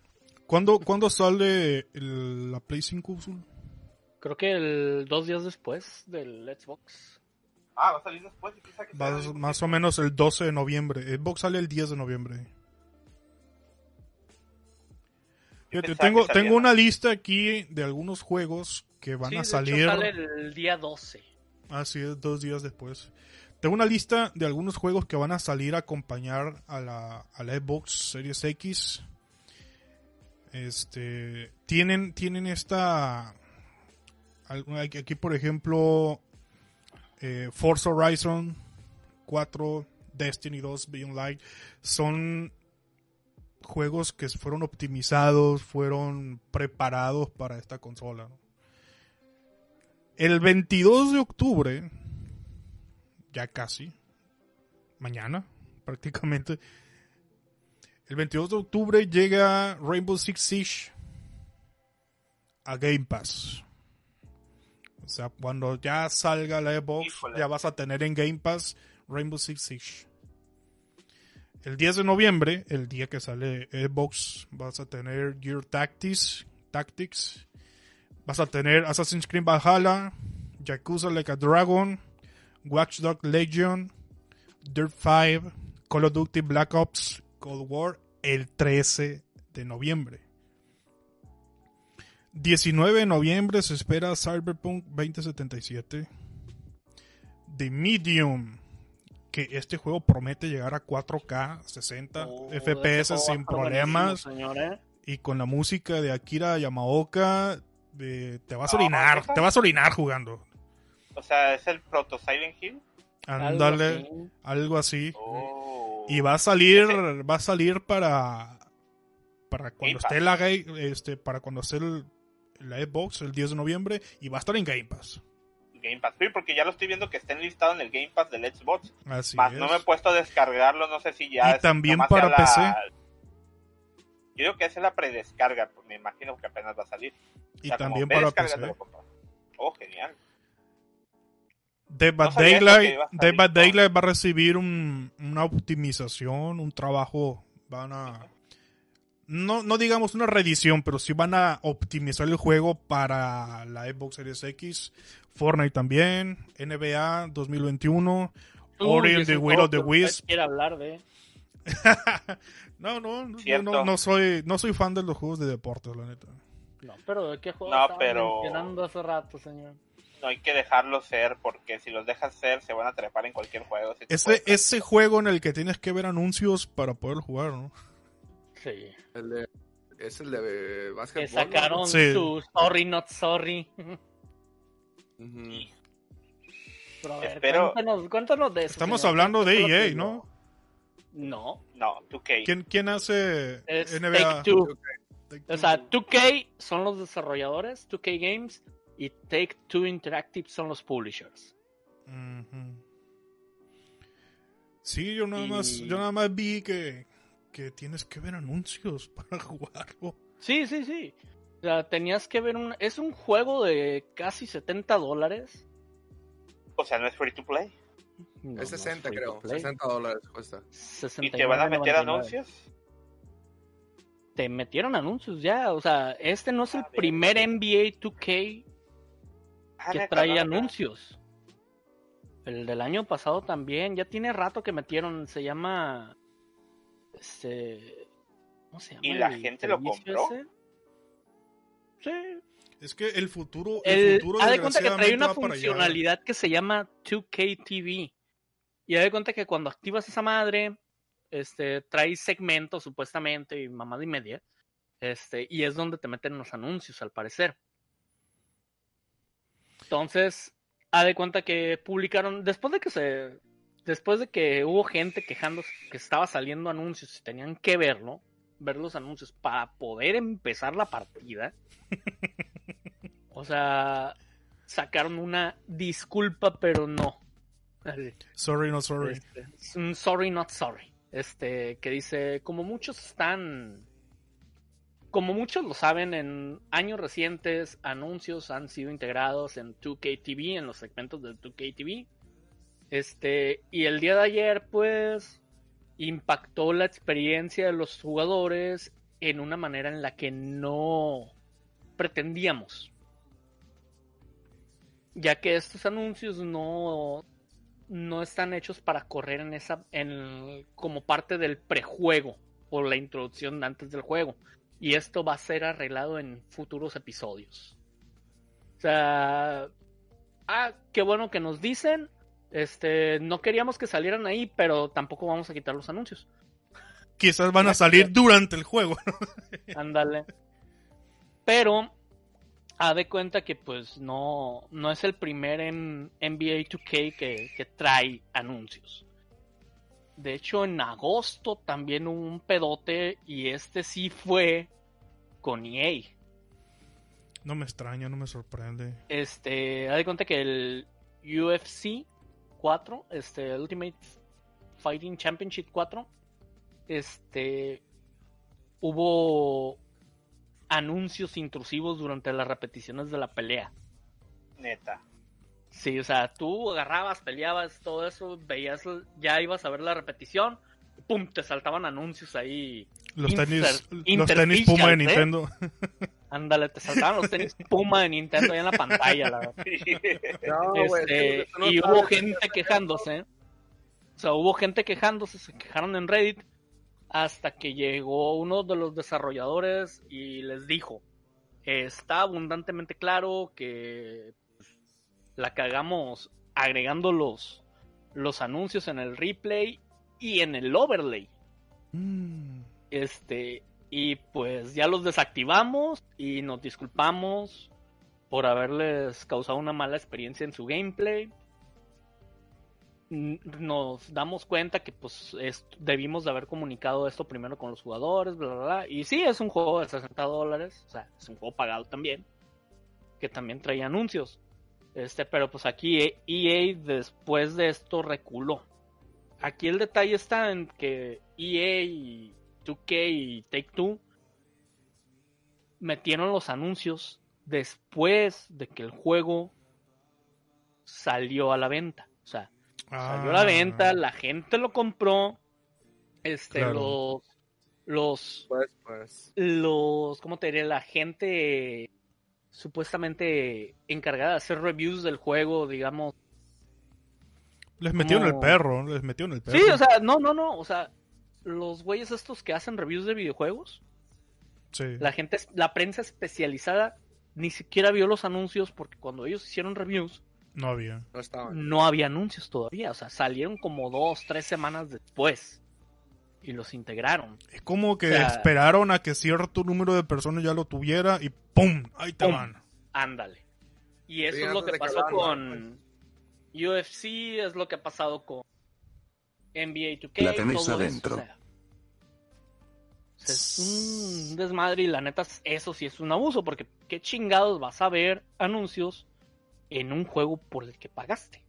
¿Cuándo, cuándo sale el- la Play 5 Uzul? Creo que el dos días después del Xbox. Ah, va a salir después. ¿y quién sabe qué Va será? más o menos el 12 de noviembre. Xbox sale el 10 de noviembre. Yo Fíjate, tengo, que salía tengo más. una lista aquí de algunos juegos que van Sí, a de hecho, salir. sale el día 12. Así es, dos días después. Tengo una lista de algunos juegos que van a salir a acompañar a la, a la Xbox Series X. Este, tienen, tienen esta, aquí, por ejemplo, eh, Forza Horizon 4, Destiny 2, Beyond Light, son juegos que fueron optimizados, fueron preparados para esta consola. El 22 de octubre, ya casi, mañana [laughs] prácticamente, el 22 de octubre llega Rainbow Six Siege a Game Pass. O sea, cuando ya salga la Xbox, Híjole. ya vas a tener en Game Pass Rainbow Six Siege. El 10 de noviembre, el día que sale Xbox, vas a tener Gear Tactics, Tactics. Vas a tener Assassin's Creed Valhalla, Yakuza Like a Dragon, Watchdog Legion, Dirt 5, Call of Duty Black Ops Cold War el 13 de noviembre. 19 de noviembre se espera Cyberpunk 2077. The Medium, que este juego promete llegar a 4K, 60 Oh, FPS sin problemas. buenísimo, ¿eh? Y con la música de Akira Yamaoka, eh, te vas a orinar, te vas a orinar jugando. O sea, es el proto Silent Hill. Ándale, algo así. Oh. Y va a salir, va a salir para para cuando esté la este para cuando esté el- la Xbox el 10 de noviembre y va a estar en Game Pass. Game Pass. Sí, porque ya lo estoy viendo que está enlistado en el Game Pass del Xbox. Así Más es. no me he puesto a descargarlo, no sé si ya. Y es- también para PC. Yo creo que esa es la predescarga, pues me imagino que apenas va a salir. O y sea, también para PC. Oh, genial. Dead by No Daylight, Dead by va a recibir un- una optimización, un trabajo, van a no, no digamos una reedición, pero sí van a optimizar el juego para la Xbox Series X, Fortnite también, NBA 2021, Ori Uy, and the Will of the Wisp. quiere hablar de. [laughs] no, no, no, no, no soy, no soy fan de los juegos de deportes, la neta. No, pero ¿de qué juego No, pero- mencionando hace rato, señor? No hay que dejarlos ser, porque si los dejas ser, se van a trepar en cualquier juego. ese ese juego en el que tienes que ver anuncios para poder jugar, ¿no? Sí. El de, es el de Que básquetbol. ¿no? sacaron Sí. su Sorry Not Sorry. Ujú. Pero a ver, Espero- cuéntanos, cuéntanos de eso. Estamos señor. hablando de ¿Qué fue lo EA, que- ¿no? No. No, 2K. ¿Quién, quién hace Es NBA? Take Two. Take-Two. O sea, 2K son los desarrolladores, 2K Games, y Take Two Interactive son los publishers. Ujú. Sí, yo nada Y- más, yo nada más vi que, que tienes que ver anuncios [laughs] para jugarlo. Sí, sí, sí. O sea, tenías que ver un... Es un juego de casi 70 dólares. O sea, no es free to play. No, Es 60, free creo. to play. 60 dólares cuesta. ¿Y te van a meter 69.99. anuncios? Te metieron anuncios ya. O sea, este no es el A ver. primer NBA 2K Ah, que trae anuncios. El del año pasado también. Ya tiene rato que metieron. Se llama. Este. ¿Cómo se llama? ¿Y la gente lo compró? ese? Sí. Es que el futuro, el, El, futuro haz de cuenta que trae una funcionalidad que se llama 2K TV. Y haz de cuenta que cuando activas esa madre, este, trae segmentos supuestamente y mamada y media. Este, y es donde te meten los anuncios, al parecer. Entonces, haz de cuenta que publicaron, después de que se, después de que hubo gente quejándose que estaba saliendo anuncios y tenían que verlo, ver los anuncios para poder empezar la partida. [laughs] o sea, sacaron una disculpa, pero no. Sorry, no sorry. Este, sorry not sorry. Este, que dice, como muchos están, como muchos lo saben, en años recientes anuncios han sido integrados en 2K TV, en los segmentos de 2K TV. Este, y el día de ayer, pues, impactó la experiencia de los jugadores en una manera en la que no pretendíamos. Ya que estos anuncios no no están hechos para correr en esa en como parte del prejuego o la introducción antes del juego. Y esto va a ser arreglado en futuros episodios. O sea ah qué bueno que nos dicen este no queríamos que salieran ahí pero tampoco vamos a quitar los anuncios Quizás van a salir durante el juego. ¿no? [laughs] ándale pero ha de cuenta que pues no, no es el primer en NBA 2K que, que trae anuncios. De hecho, en agosto también hubo un pedote y este sí fue con EA. No me extraña, no me sorprende. Este, ha de cuenta que el UFC 4, este, Ultimate Fighting Championship 4, este, hubo anuncios intrusivos durante las repeticiones de la pelea. Neta. Sí, o sea, tú agarrabas, peleabas, todo eso, veías, ya ibas a ver la repetición, pum, te saltaban anuncios ahí. Los tenis, los tenis Puma de ¿eh? [laughs] Ándale, te saltaban los tenis Puma de Nintendo ahí en la pantalla, la verdad. No, güey, Este, no y sabes. hubo gente quejándose. O sea, hubo gente quejándose, se quejaron en Reddit hasta que llegó uno de los desarrolladores y les dijo, está abundantemente claro que pues, la cagamos agregando los, los anuncios en el replay y en el overlay. Mm. Este, y pues ya los desactivamos y nos disculpamos por haberles causado una mala experiencia en su gameplay. Nos damos cuenta que pues es- debimos de haber comunicado esto primero con los jugadores, bla, bla. Y sí, es un juego de 60 dólares, o sea, es un juego pagado también, que también traía anuncios. Este, pero pues aquí EA después de esto reculó. Aquí el detalle está en que EA 2K y Take Two metieron los anuncios después de que el juego salió a la venta. O sea, salió a la Ah. venta, la gente lo compró. Este, Claro. los. Los. Pues, pues. Los. ¿Cómo te diré? La gente supuestamente encargada de hacer reviews del juego, digamos. Les metieron el perro, les metieron el perro. Sí, o sea, no, no, no. O sea, los güeyes estos que hacen reviews de videojuegos, Sí. la gente, la prensa especializada ni siquiera vio los anuncios porque cuando ellos hicieron reviews No había. No estaban. no había anuncios todavía. O sea, salieron como dos, tres semanas después y los integraron. Es como que O sea- esperaron a que cierto número de personas ya lo tuviera y ¡pum! Ahí te ¡Pum! van. Ándale. Y eso Sí, es lo que pasó con UFC, es lo que ha pasado con NBA 2K. La tenés todo eso, adentro. o sea. O sea, es un desmadre y la neta, eso sí es un abuso, porque qué chingados vas a ver anuncios en un juego por el que pagaste.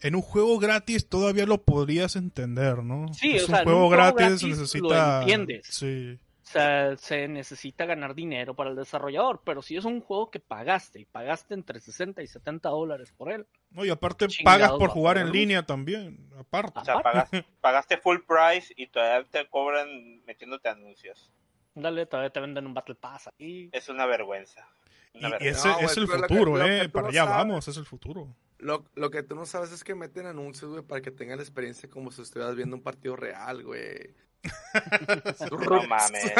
En un juego gratis todavía lo podrías entender, ¿no? Sí, es o un sea, en un juego gratis, gratis necesita. lo entiendes. Sí. O sea, se necesita ganar dinero para el desarrollador, pero si es un juego que pagaste y pagaste entre 60 y 70 dólares por él, No, y aparte pagas por jugar en línea también. Aparte. O sea, pagaste, pagaste full price y todavía te cobran metiéndote anuncios. dale, todavía te venden un Battle Pass ahí. Es una vergüenza. Y ese No, es el futuro, que ¿eh? Para no allá sabes- vamos, es el futuro. Lo, lo que tú no sabes es que meten anuncios, güey, para que tengas la experiencia como si estuvieras viendo un partido real, güey. No mames. Sí,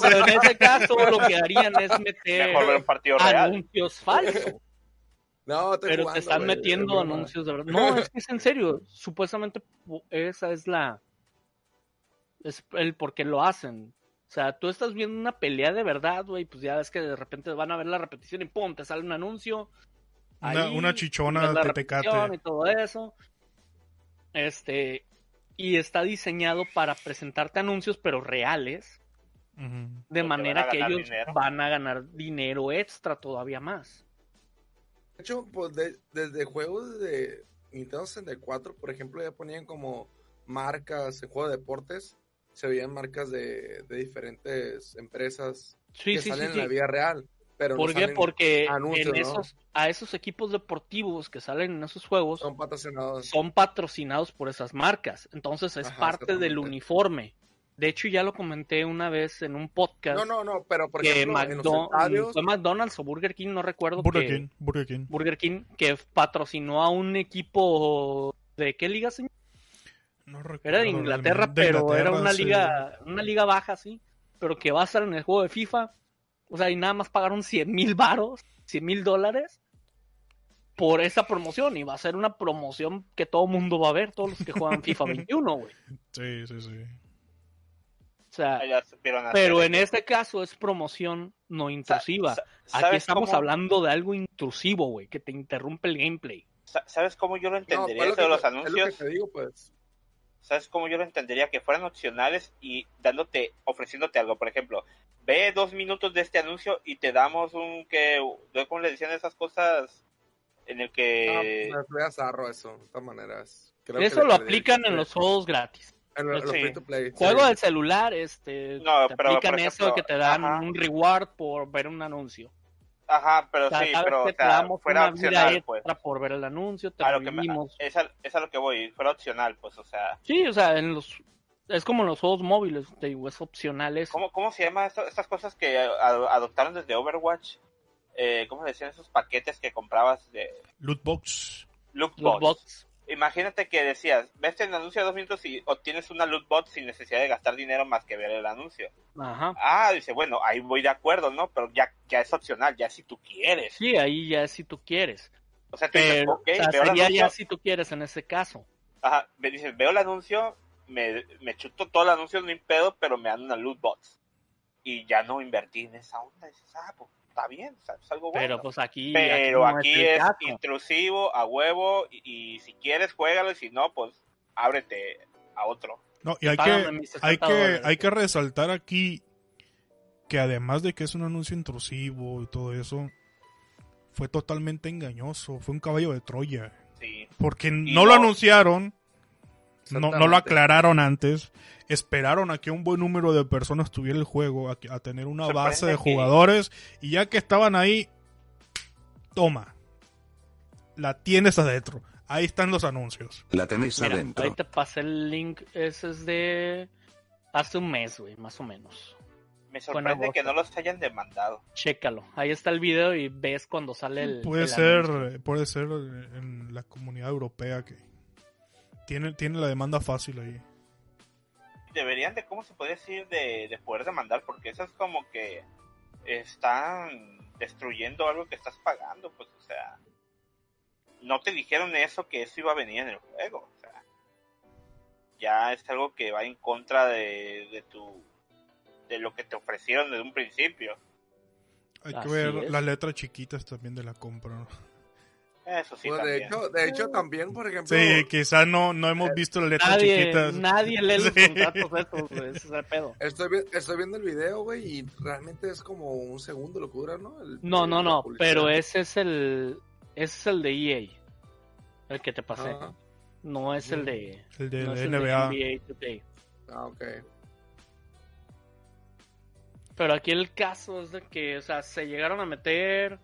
pero en ese [laughs] caso lo que harían es meter Mejor ver un partido real. anuncios falsos. No, estoy Pero jugando, te están metiendo anuncios de verdad. No, es que es en serio. Supuestamente pu- esa es la. Es el por qué lo hacen. O sea, tú estás viendo una pelea de verdad, güey. Pues ya ves que de repente van a ver la repetición y pum, te sale un anuncio. Una- ahí, una chichona de Tecate. repetición Y todo eso. Este. Y está diseñado para presentarte anuncios, pero reales. De Porque manera que ellos dinero. van a ganar dinero extra todavía más. De hecho, pues de- desde juegos de Nintendo 64, por ejemplo, ya ponían como marcas en juego de deportes, se veían marcas de, de diferentes empresas Sí, que sí, salen sí, en la vida real. Pero no ¿Por qué? Porque anuncios, en ¿no? esos, a esos equipos deportivos que salen en esos juegos son patrocinados. son patrocinados por esas marcas. Entonces es Ajá, parte del uniforme. De hecho, ya lo comenté una vez en un podcast No, no, no, pero por que ejemplo, en los McDo- estadios, fue McDonald's o Burger King, no recuerdo. Burger que- King, Burger King. Burger King, que patrocinó a un equipo de qué liga, señor? No recuerdo, Era de Inglaterra, de pero era una sí. liga, una liga baja, sí, pero que va a estar en el juego de FIFA. O sea, y nada más pagaron 100 mil varos, 100 mil dólares por esa promoción. Y va a ser una promoción que todo mundo va a ver, todos los que juegan [laughs] FIFA 21, güey. Sí, sí, sí. O sea, Ah, pero en este caso es promoción no intrusiva. Aquí ¿sabes estamos cómo- hablando de algo intrusivo, güey, que te interrumpe el gameplay. sa- ¿Sabes cómo yo lo no, entendería pues lo eso que de los te- es lo anuncios? que te digo, pues. ¿Sabes cómo yo lo entendería? Que fueran opcionales y dándote, ofreciéndote algo. Por ejemplo, ve dos minutos de este anuncio y te damos un que, ¿cómo le decían esas cosas? En el No, que... me fue a zarro eso, de todas maneras. Creo Eso lo aplican en los juegos gratis. En los, los Sí. free to play. Juego sí. del celular, este, No, te pero, aplican eso que te dan ajá. un reward por ver un anuncio. Ajá, pero O sea, sí, pero, o sea, fuera una vida opcional, extra pues. por ver el anuncio, te A lo que me- revivimos. es, a, es a lo que voy, fuera opcional, pues, o sea, Sí, o sea, en los Es como los juegos móviles, te digo, es opcional eso. ¿Cómo, cómo se llama esto- estas cosas que adoptaron desde Overwatch? Eh, ¿Cómo decían esos paquetes que comprabas de Lootbox. loot Los box? bots. Imagínate que decías, ves el anuncio de dos minutos y obtienes una loot box sin necesidad de gastar dinero más que ver el anuncio. Ajá. Ah, dice, bueno, ahí voy de acuerdo, ¿no? Pero ya, ya es opcional, ya si tú quieres. Sí, ahí ya si tú quieres. O sea, tú dices, Pero, ok, o sea, veo el sería anuncio, ya si tú quieres en ese caso. ajá, me dices, veo el anuncio, me, me chuto todo el anuncio, no hay pedo, pero me dan una loot box. Y ya no invertí en esa onda. Dices, ah, pues está bien, es algo bueno. Pero pues aquí. Pero aquí es intrusivo, a huevo, y, y si quieres, juégalo, y si no, pues ábrete a otro. No, y hay Págame que, mis 60 hay que, hay que resaltar aquí que además de que es un anuncio intrusivo y todo eso, fue totalmente engañoso, fue un caballo de Troya. Sí. Porque no lo anunciaron, no, no lo aclararon antes, esperaron a que un buen número de personas tuviera el juego, a, que- a tener una Sorprende base de que- jugadores, y ya que estaban ahí, toma, la tienes adentro. Ahí están los anuncios. La tenéis Mira, adentro. ahí te pasé el link. Ese es de. Hace un mes, güey, más o menos. Me sorprende que no los hayan demandado. Chécalo. Ahí está el video y ves cuando sale el. Puede el ser, anuncio. puede ser en la comunidad europea que tiene, tiene la demanda fácil ahí. Deberían de, ¿cómo se puede decir? De, de poder demandar, porque eso es como que están destruyendo algo que estás pagando, pues, o sea, no te dijeron eso, que eso iba a venir en el juego, o sea, ya es algo que va en contra de, de tu, de lo que te ofrecieron desde un principio. Hay que Así ver es. las letras chiquitas también de la compra. ¿no? Eso sí, Pues, de, hecho, de hecho, también, por ejemplo, Sí, quizás no, no hemos visto las letras Nadie, chiquitas. nadie lee los [laughs] Sí. contratos estos, güey. Ese es el pedo. estoy, vi- estoy viendo el video, güey, y realmente es como un segundo lo que dura, ¿no? El- No, no, no. publicidad. Pero ese es el. Ese es el de EA. El que te pasé. Ajá. No es el de. El de no la es el NBA. de NBA Today. Ah, ok. Pero aquí el caso es de que, o sea, se llegaron a meter.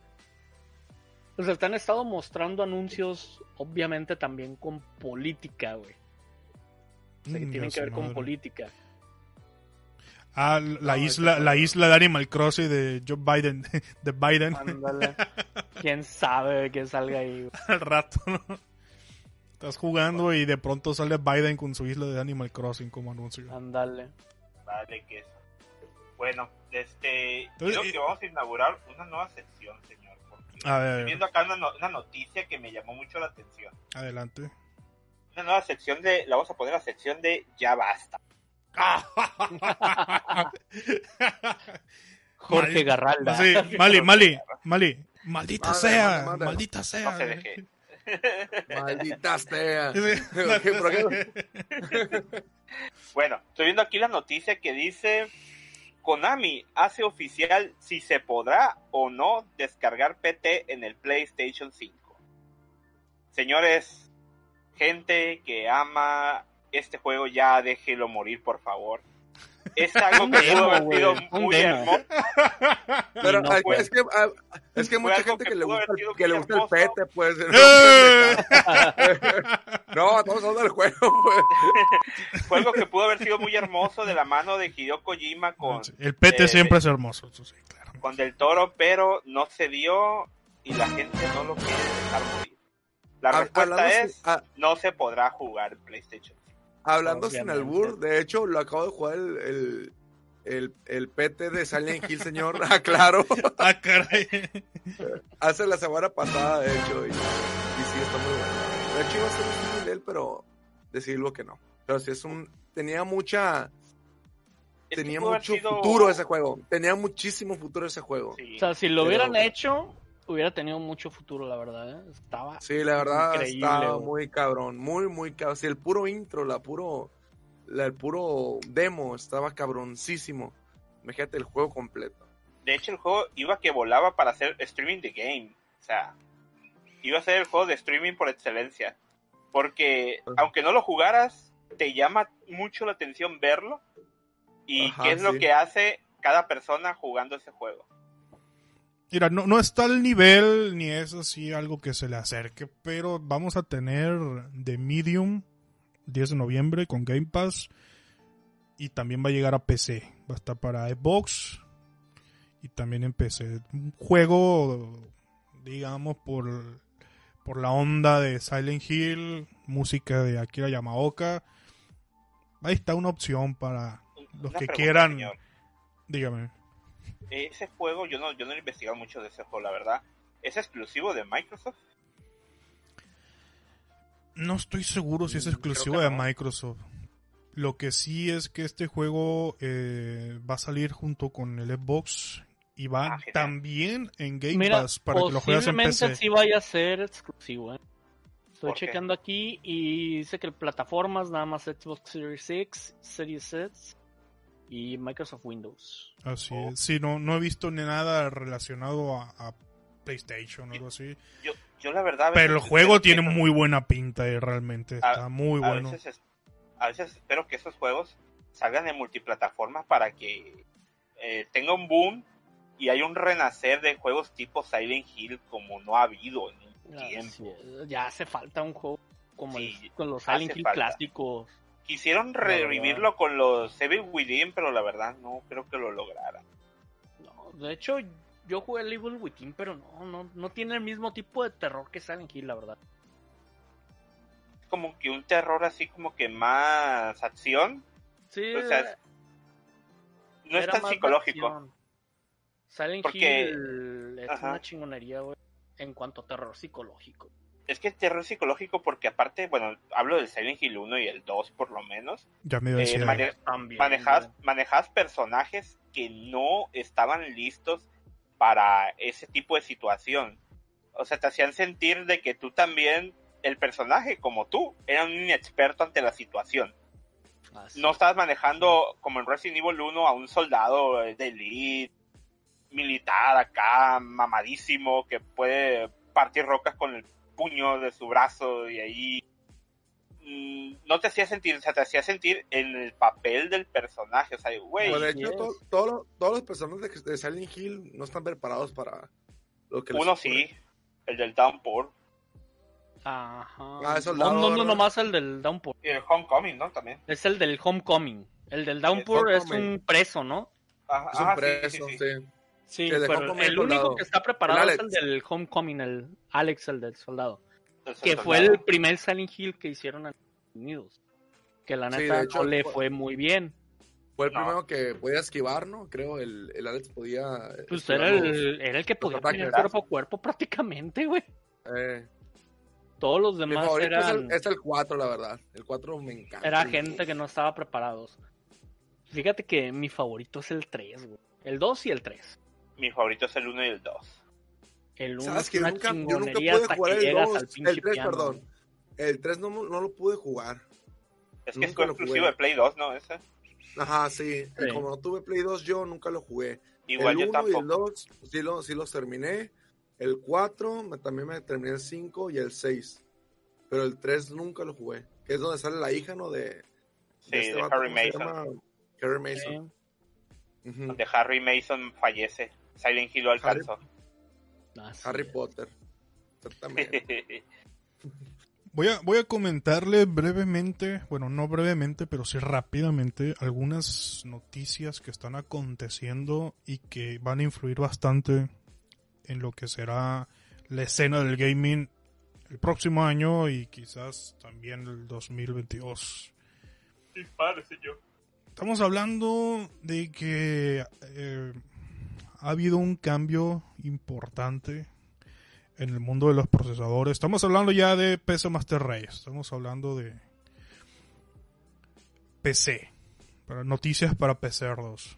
O sea, te han estado mostrando anuncios, obviamente también con política, güey. O sea, que Mm, tienen que ver con madre. política. Ah, la No, isla, la isla de Animal Crossing de Joe Biden, [laughs] de Biden Ándale. [laughs] Quién sabe que salga ahí. güey. al rato, ¿no? Estás jugando y de pronto sale Biden con su isla de Animal Crossing como anuncio. Ándale. Vale, que eso. Bueno, este, Entonces, creo eh, que vamos a inaugurar una nueva sección, señor. A ver, Estoy viendo acá una, no- una noticia que me llamó mucho la atención. adelante. Una nueva sección de, la vamos a poner la sección de ya basta. [laughs] Jorge Mal- Garralda. Sí, Mali, Mali, Mali. Maldita sea, maldita sea. No se deje. [laughs] Maldita sea. [laughs] Bueno, estoy viendo aquí la noticia que dice Konami hace oficial si se podrá o no descargar PT en el PlayStation 5. Señores, gente que ama este juego ya déjelo morir, por favor. Es algo que pudo haber sido muy hermoso. [laughs] Pero no es que, ah, es que mucha gente que que le gusta, el- que le gusta el pete, pues. [laughs] [laughs] ¡Eh! No, estamos hablando del juego, pues. Fue algo que pudo haber sido muy hermoso de la mano de Hideo Kojima con, El PT eh, siempre es hermoso, eso sí, claro. con Del Toro, pero no se dio y la gente no lo quiere dejar morir. La respuesta es, no se podrá jugar en PlayStation. Hablando sin albur, de hecho, lo acabo de jugar el, el, el, el PT de Silent Hill, señor. [laughs] Ah, claro. [laughs] Ah, caray. Hace la semana pasada, de hecho. Y, y sí, está muy bueno. De hecho, iba a ser un de él, pero decirlo que no. Pero sí, es un. Tenía mucha. Tenía mucho sido- futuro ese juego. Tenía muchísimo futuro ese juego. Sí. O sea, si lo Pero- hubieran hecho, hubiera tenido mucho futuro, la verdad. ¿eh? Estaba. Sí, la verdad Increíble, estaba güey. muy cabrón, muy, muy cabrón. Sí, el puro intro, la puro, la- el puro demo estaba cabroncísimo. Imagínate el juego completo. De hecho, el juego iba que volaba para hacer streaming de game. O sea, iba a ser el juego de streaming por excelencia. Porque aunque no lo jugaras, te llama mucho la atención verlo. Y Ajá, qué es lo que hace cada persona jugando ese juego. Mira, no, no está al nivel ni es así algo que se le acerque, pero vamos a tener The Medium 10 de noviembre con Game Pass. y también va a llegar a PC. Va a estar para Xbox y también en PC. Un juego, digamos, por, por la onda de Silent Hill, música de Akira Yamaoka. Ahí está una opción para los Una que quieran. señor. Dígame. Ese juego, yo no, yo no he investigado mucho de ese juego, la verdad. ¿Es exclusivo de Microsoft? No estoy seguro si es Mm, exclusivo de. Microsoft. Lo que sí es que este juego eh, va a salir junto con el Xbox y va Ah, también en Game Mira, Pass para que lo juegues en posiblemente PC. sí vaya a ser exclusivo, ¿eh? Estoy checando aquí y dice que plataformas nada más Xbox Series X, Series X y Microsoft Windows. Así Oh. es. Sí, no, no he visto ni nada relacionado a, a PlayStation o algo así. Yo, yo la verdad... Pero el juego que tiene muy buena pinta, eh, realmente. A- Está muy a bueno. Veces, es- a veces espero que esos juegos salgan en multiplataformas para que eh, tenga un boom y hay un renacer de juegos tipo Silent Hill como no ha habido en un tiempo. Ya hace falta un juego como el- con los Silent Hill falta. clásicos. Quisieron revivirlo con los Evil Within, pero la verdad no creo que lo lograran. No, de hecho, yo jugué el Evil Within, pero no, no, no tiene el mismo tipo de terror que Silent Hill, la verdad. Como que un terror así como que más acción. Sí, O sea, es- no es tan psicológico. Silent Porque- Hill es Ajá. una chingonería, güey, en cuanto a terror psicológico. Es que es terror psicológico porque aparte, bueno, hablo del Silent Hill 1 y el 2 por lo menos. Ya me iba a Eh, mane- También. manejas, manejas personajes que no estaban listos para ese tipo de situación. O sea, te hacían sentir de que tú también, el personaje como tú, era un inexperto ante la situación. Así. No estabas manejando como en Resident Evil 1 a un soldado de elite, militar acá, mamadísimo, que puede partir rocas con el puño de su brazo y ahí mm, no te hacía sentir, o sea, te hacía sentir en el papel del personaje, o sea, güey, Pues, de sí hecho, es. to- todo lo- todos los personajes de, de Silent Hill no están preparados para lo que uno sí, el del Downpour Ajá. Ah, es no, no, no, nomás el del Downpour. y el Homecoming, ¿no? También. Es el del Homecoming. El del Downpour es Homecoming. un preso, ¿no? Ajá, Es un ajá, sí, preso, sí, sí. sí. Sí, pero el único que está preparado El es el del Homecoming, el Alex, el del soldado. Que fue el primer Silent Hill que hicieron en Estados Unidos. Que la Sí, neta de hecho, no le fue- fue muy bien. Fue el No. primero que podía esquivar, ¿no? Creo el, el Alex podía. Pues era los- el, era el que podía ¿verdad? cuerpo a cuerpo prácticamente, güey. eh, Todos los demás eran, es el 4, la verdad. El 4 me encanta. era gente que no estaba preparados. Fíjate que mi favorito es el 3, güey. El 2 y el 3. Mi favorito es el 1 y el 2. El 1 ¿Sabes es que una nunca, yo nunca pude jugar el llegas 2, al pinche el 3, piano. perdón. El 3 no, no lo pude jugar. Es que es Nunca lo exclusivo de Play 2, ¿no? Ese. Ajá, sí. Sí. Como no tuve Play 2, yo nunca lo jugué. Igual el yo 1 y el 2 sí, lo, sí los terminé. El 4 me- también me terminé el 5 y el 6. Pero el 3 nunca lo jugué. Que es donde sale la hija, ¿no? De, Sí, de este vato, Harry ¿cómo se Mason. Harry Mason. Sí. Ujú. Donde Harry Mason fallece. Silent Hill lo alcanzó. Harry es. Potter. Exactamente. [laughs] Voy a, voy a comentarle brevemente, bueno, no brevemente, pero sí rápidamente, algunas noticias que están aconteciendo y que van a influir bastante en lo que será la escena del gaming el próximo año y quizás también el 2022. Dispare, señor. Estamos hablando de que eh, ha habido un cambio importante en el mundo de los procesadores. Estamos hablando ya de PC Master Race. Estamos hablando de PC. Para noticias para PC2.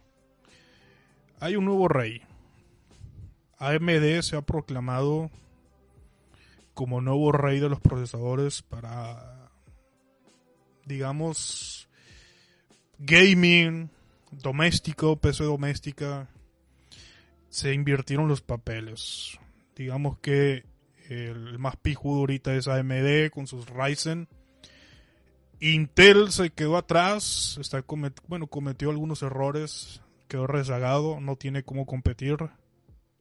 Hay un nuevo rey. AMD se ha proclamado como nuevo rey de los procesadores para, digamos, gaming, doméstico, PC doméstica, se invirtieron los papeles. Digamos que el más pijudo ahorita es AMD con sus Ryzen. Intel se quedó atrás, está bueno, cometió algunos errores, quedó rezagado, no tiene cómo competir.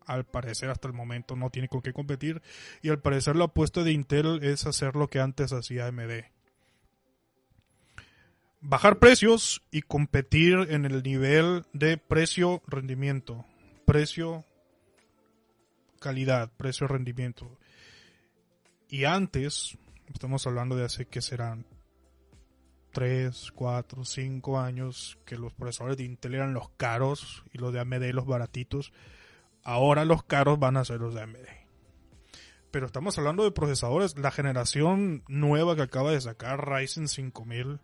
Al parecer hasta el momento no tiene con qué competir. Y al parecer la apuesta de Intel es hacer lo que antes hacía AMD. bajar precios y competir en el nivel de precio-rendimiento. Precio, calidad, precio-rendimiento. Y antes, estamos hablando de hace que serán 3, 4, 5 años que los procesadores de Intel eran los caros y los de AMD los baratitos. Ahora los caros van a ser los de AMD. Pero estamos hablando de procesadores, la generación nueva que acaba de sacar Ryzen 5000.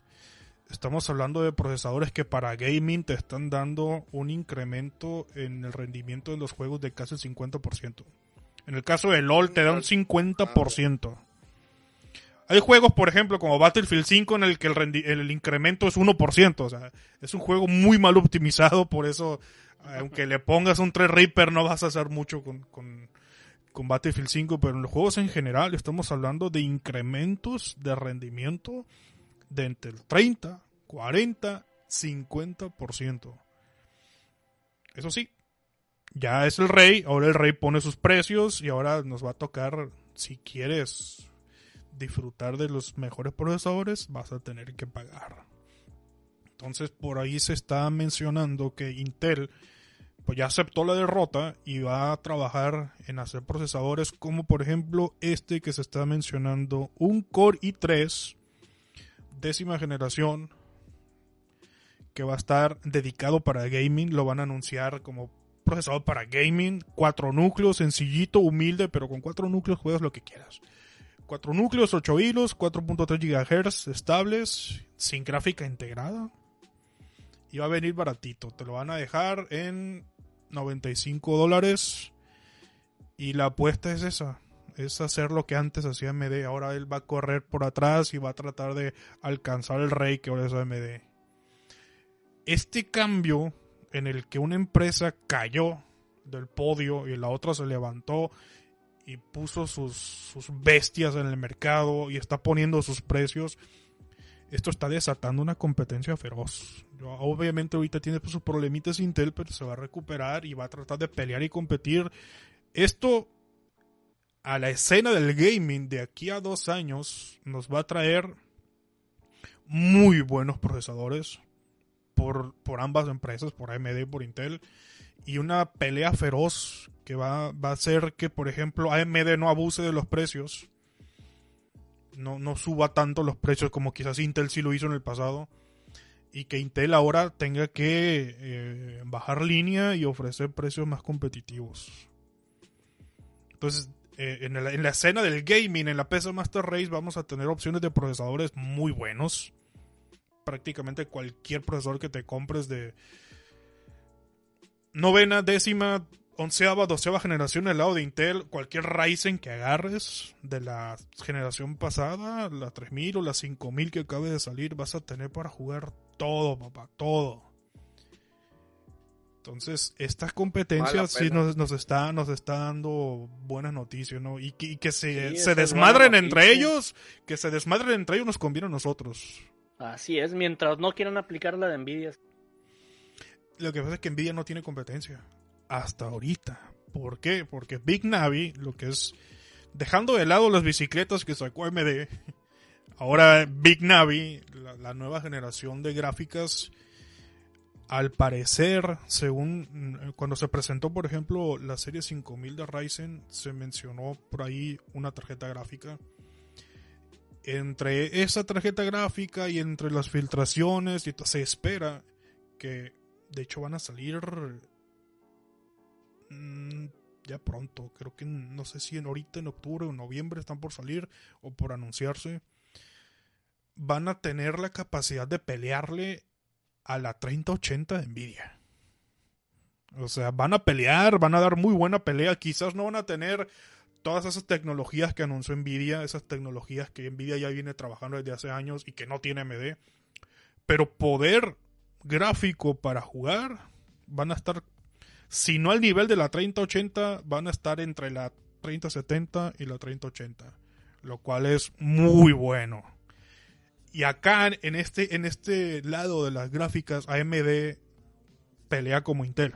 Estamos hablando de procesadores que para gaming te están dando un incremento en el rendimiento de los juegos de casi el 50%. En el caso de LOL te da un 50%. Hay juegos, por ejemplo, como Battlefield 5 en el que el, el incremento es 1%. O sea, es un juego muy mal optimizado, por eso, aunque le pongas un 3 Reaper, no vas a hacer mucho con, con, con Battlefield 5, pero en los juegos en general estamos hablando de incrementos de rendimiento de entre el 30, 40, 50%. Eso sí, ya es el rey, ahora el rey pone sus precios y ahora nos va a tocar, si quieres disfrutar de los mejores procesadores, vas a tener que pagar. Entonces por ahí se está mencionando que Intel pues ya aceptó la derrota y va a trabajar en hacer procesadores como por ejemplo este que se está mencionando, un Core i3 décima generación que va a estar dedicado para gaming, lo van a anunciar como procesador para gaming, cuatro núcleos, sencillito, humilde, pero con cuatro núcleos juegas lo que quieras. Cuatro núcleos, 8 hilos, 4.3 GHz estables, sin gráfica integrada. Y va a venir baratito. Te lo van a dejar en 95 dólares. Y la apuesta es esa. Es hacer lo que antes hacía AMD. Ahora él va a correr por atrás y va a tratar de alcanzar el rey que ahora es AMD. Este cambio en el que una empresa cayó del podio y la otra se levantó y puso sus, sus bestias en el mercado y está poniendo sus precios esto está desatando una competencia feroz. obviamente ahorita tiene sus problemitas Intel, pero se va a recuperar y va a tratar de pelear y competir. Esto a la escena del gaming de aquí a dos años nos va a traer muy buenos procesadores por, por ambas empresas, por AMD y por Intel, y una pelea feroz que va, va a hacer que, por ejemplo, AMD no abuse de los precios no, no suba tanto los precios como quizás Intel sí lo hizo en el pasado y que Intel ahora tenga que eh, bajar línea y ofrecer precios más competitivos. Entonces, eh, en, la, en, la, escena del gaming, en la PC Master Race, vamos a tener opciones de procesadores muy buenos. Prácticamente cualquier procesador que te compres de novena, décima, onceava, doceava generación al lado de Intel, cualquier Ryzen que agarres de la generación pasada, la 3000 o la 5000 que acabe de salir, vas a tener para jugar todo, papá, todo. Entonces, estas competencias sí nos, nos, está, nos está dando buenas noticias, ¿no? Y que, que se, se desmadren entre ellos, que se desmadren entre ellos nos conviene a nosotros. Así es, mientras no quieran aplicar la de Nvidia. Lo que pasa es que Nvidia no tiene competencia hasta ahorita. ¿Por qué? Porque Big Navi, lo que es dejando de lado las bicicletas que sacó AMD, ahora Big Navi, la, nueva generación de gráficas, al parecer, según cuando se presentó, por ejemplo, la serie 5000 de Ryzen, se mencionó por ahí una tarjeta gráfica. Entre esa tarjeta gráfica y entre las filtraciones, se espera que de hecho van a salir Mm, ya pronto, creo que no sé si en ahorita en octubre o noviembre están por salir o por anunciarse, van a tener la capacidad de pelearle a la 3080 de Nvidia. O sea, van a pelear, van a dar muy buena pelea, quizás no van a tener todas esas tecnologías que anunció Nvidia, esas tecnologías que Nvidia ya viene trabajando desde hace años y que no tiene AMD, pero poder gráfico para jugar van a estar si no al nivel de la 3080, van a estar entre la 3070 y la 3080, lo cual es muy bueno. Y acá en este, en este lado de las gráficas, AMD pelea como Intel.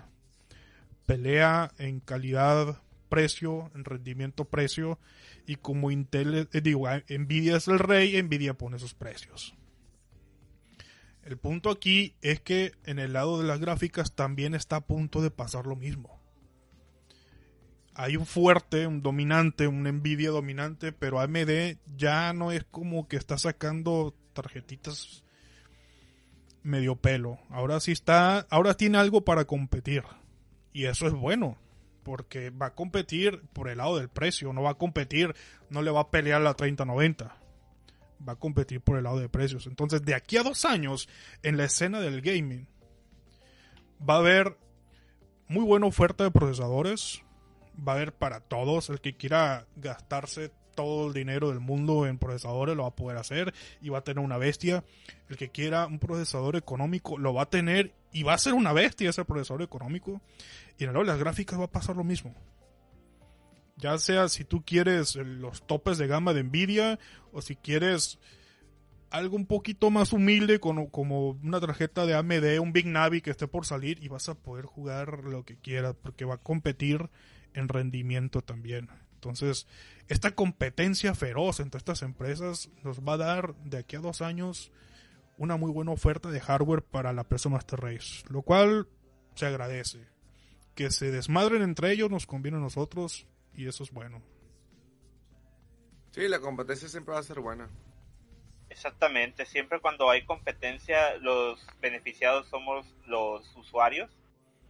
Pelea en calidad, precio, en rendimiento, precio. Y como Intel, eh, digo, Nvidia es el rey, Nvidia pone sus precios. El punto aquí es que en el lado de las gráficas también está a punto de pasar lo mismo. Hay un fuerte, un dominante, un Nvidia dominante, pero AMD ya no es como que está sacando tarjetitas medio pelo. Ahora sí está, ahora tiene algo para competir. Y eso es bueno, porque va a competir por el lado del precio, no va a competir, no le va a pelear la 3090 va a competir por el lado de precios. Entonces, de aquí a dos años, en la escena del gaming, va a haber muy buena oferta de procesadores. Va a haber para todos. El que quiera gastarse todo el dinero del mundo en procesadores lo va a poder hacer y va a tener una bestia. El que quiera un procesador económico lo va a tener y va a ser una bestia ese procesador económico. Y en el lado de las gráficas va a pasar lo mismo. Ya sea si tú quieres los topes de gama de Nvidia o si quieres algo un poquito más humilde como, como una tarjeta de AMD, un Big Navi que esté por salir y vas a poder jugar lo que quieras porque va a competir en rendimiento también. Entonces, esta competencia feroz entre estas empresas nos va a dar de aquí a dos años una muy buena oferta de hardware para la PC Master Race, lo cual se agradece. Que se desmadren entre ellos nos conviene a nosotros y eso es bueno. Sí, la competencia siempre va a ser buena. Exactamente, siempre cuando hay competencia, los beneficiados somos los usuarios,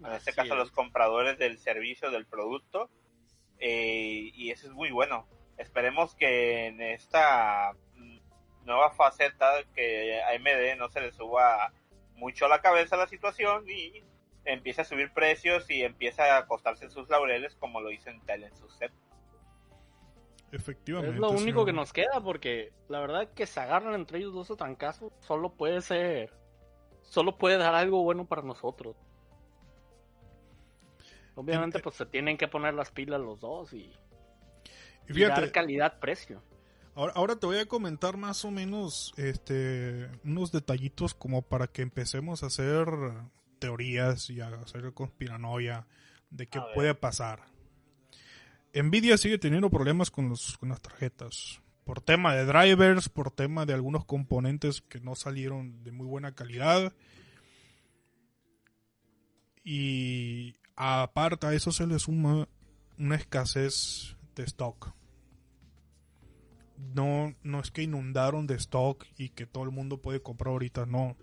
en este caso los compradores del servicio, del producto, eh, y eso es muy bueno. Esperemos que en esta nueva faceta que AMD no se le suba mucho a la cabeza la situación y empieza a subir precios y empieza a acostarse sus laureles como lo hizo Intel en su set. Efectivamente. Es lo único que nos queda porque la verdad que se agarran entre ellos dos o trancazos solo puede ser, solo puede dar algo bueno para nosotros. Obviamente pues se tienen que poner las pilas los dos y, y, dar calidad-precio. Ahora, ahora, te voy a comentar más o menos este unos detallitos como para que empecemos a hacer teorías y a hacer conspiranoia de qué puede pasar. Nvidia sigue teniendo problemas con, los, con las tarjetas. Por tema de drivers, por tema de algunos componentes que no salieron de muy buena calidad. Y aparte a eso se le suma una escasez de stock. No, no es que inundaron de stock y que todo el mundo puede comprar ahorita, no.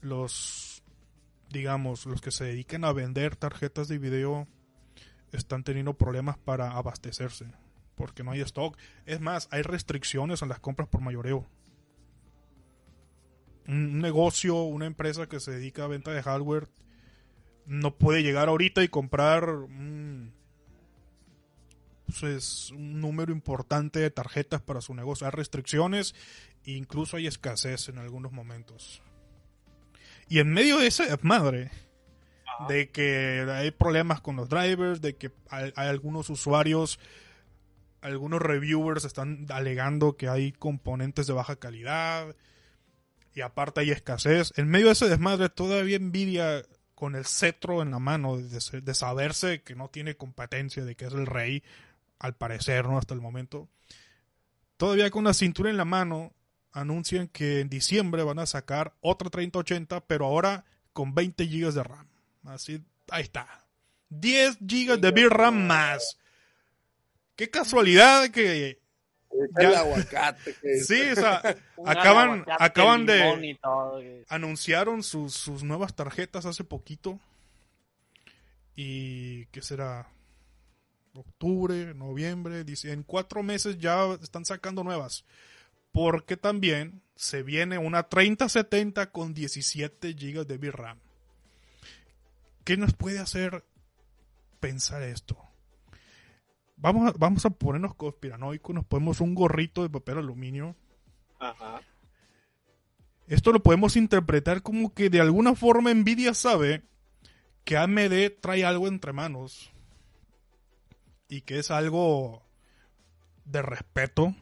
Los digamos, los que se dedican a vender tarjetas de video están teniendo problemas para abastecerse porque no hay stock. Es más, hay restricciones en las compras por mayoreo. Un negocio, una empresa que se dedica a venta de hardware no puede llegar ahorita y comprar pues, un número importante de tarjetas para su negocio. Hay restricciones e incluso hay escasez en algunos momentos. Y en medio de esa madre, de que hay problemas con los drivers, de que hay, algunos usuarios, algunos reviewers están alegando que hay componentes de baja calidad y aparte hay escasez. En medio de ese desmadre todavía envidia con el cetro en la mano de, de, saberse que no tiene competencia, de que es el rey, al parecer, ¿no? Hasta el momento. Todavía con la cintura en la mano, anuncian que en diciembre van a sacar otra 3080, pero ahora con 20 GB de RAM. Así, ahí está. 10 GB de VRAM más. Qué casualidad que el aguacate. sí, o sea, [laughs] [laughs] acaban, acaban de... Anunciaron sus, sus, nuevas tarjetas hace poquito. Y, ¿qué será? Octubre, noviembre, dice, en cuatro meses ya están sacando nuevas porque también se viene una 3070 con 17 GB de VRAM. ¿Qué nos puede hacer pensar esto? Vamos a, vamos a ponernos conspiranoicos, nos ponemos un gorrito de papel aluminio. Ajá. Esto lo podemos interpretar como que de alguna forma Nvidia sabe que AMD trae algo entre manos y que es algo de respeto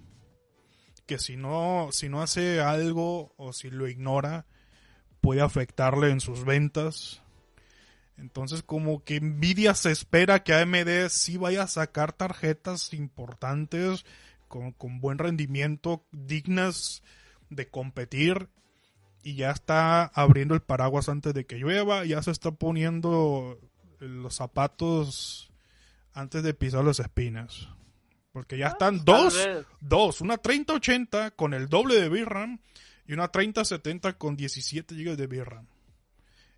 que si no, si no hace algo o si lo ignora, puede afectarle en sus ventas. Entonces, como que Nvidia se espera que AMD sí vaya a sacar tarjetas importantes con, con buen rendimiento, dignas de competir. y ya está abriendo el paraguas antes de que llueva, ya se está poniendo los zapatos antes de pisar las espinas. Porque ya están Ah, Tal dos, vez. dos, una 3080 con el doble de VRAM y una 3070 con 17 GB de VRAM.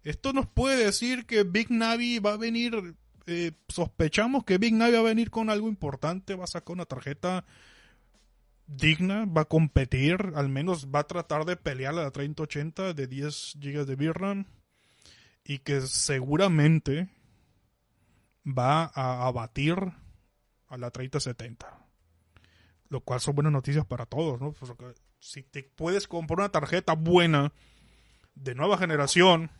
Esto nos puede decir que Big Navi va a venir, eh, sospechamos que Big Navi va a venir con algo importante, va a sacar una tarjeta digna, va a competir, al menos va a tratar de pelear a la 3080 de 10 GB de VRAM y que seguramente va a abatir a la 3070. Lo cual son buenas noticias para todos, ¿no? Porque si te puedes comprar una tarjeta buena de nueva generación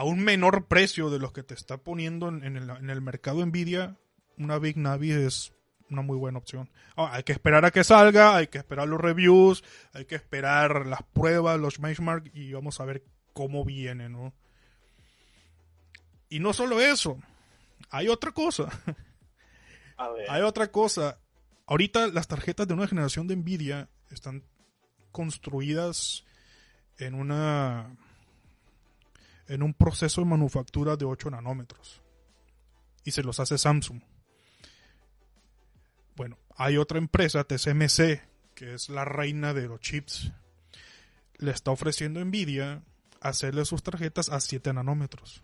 a un menor precio de los que te está poniendo en, en el, en el mercado Nvidia, una Big Navi es una muy buena opción. Ahora, hay que esperar a que salga, hay que esperar los reviews, hay que esperar las pruebas, los benchmarks y vamos a ver cómo viene, ¿no? Y no solo eso, hay otra cosa. A ver. Hay otra cosa. Ahorita las tarjetas de nueva generación de Nvidia están construidas en una en un proceso de manufactura de 8 nanómetros. Y se los hace Samsung. Bueno, hay otra empresa, TSMC, que es la reina de los chips. Le está ofreciendo Nvidia hacerle sus tarjetas a 7 nanómetros.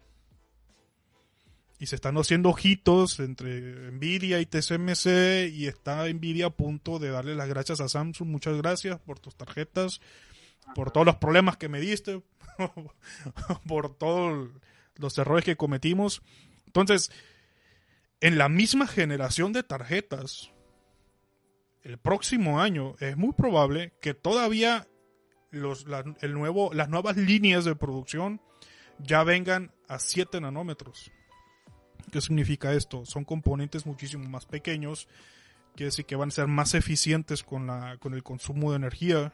Y se están haciendo ojitos entre Nvidia y TSMC y está Nvidia a punto de darle las gracias a Samsung. Muchas gracias por tus tarjetas, por todos los problemas que me diste, [laughs] por todos los errores que cometimos. Entonces, en la misma generación de tarjetas, el próximo año es muy probable que todavía los, el nuevo, las nuevas líneas de producción ya vengan a 7 nanómetros. ¿Qué significa esto? Son componentes muchísimo más pequeños, quiere decir que van a ser más eficientes con, la, con el consumo de energía,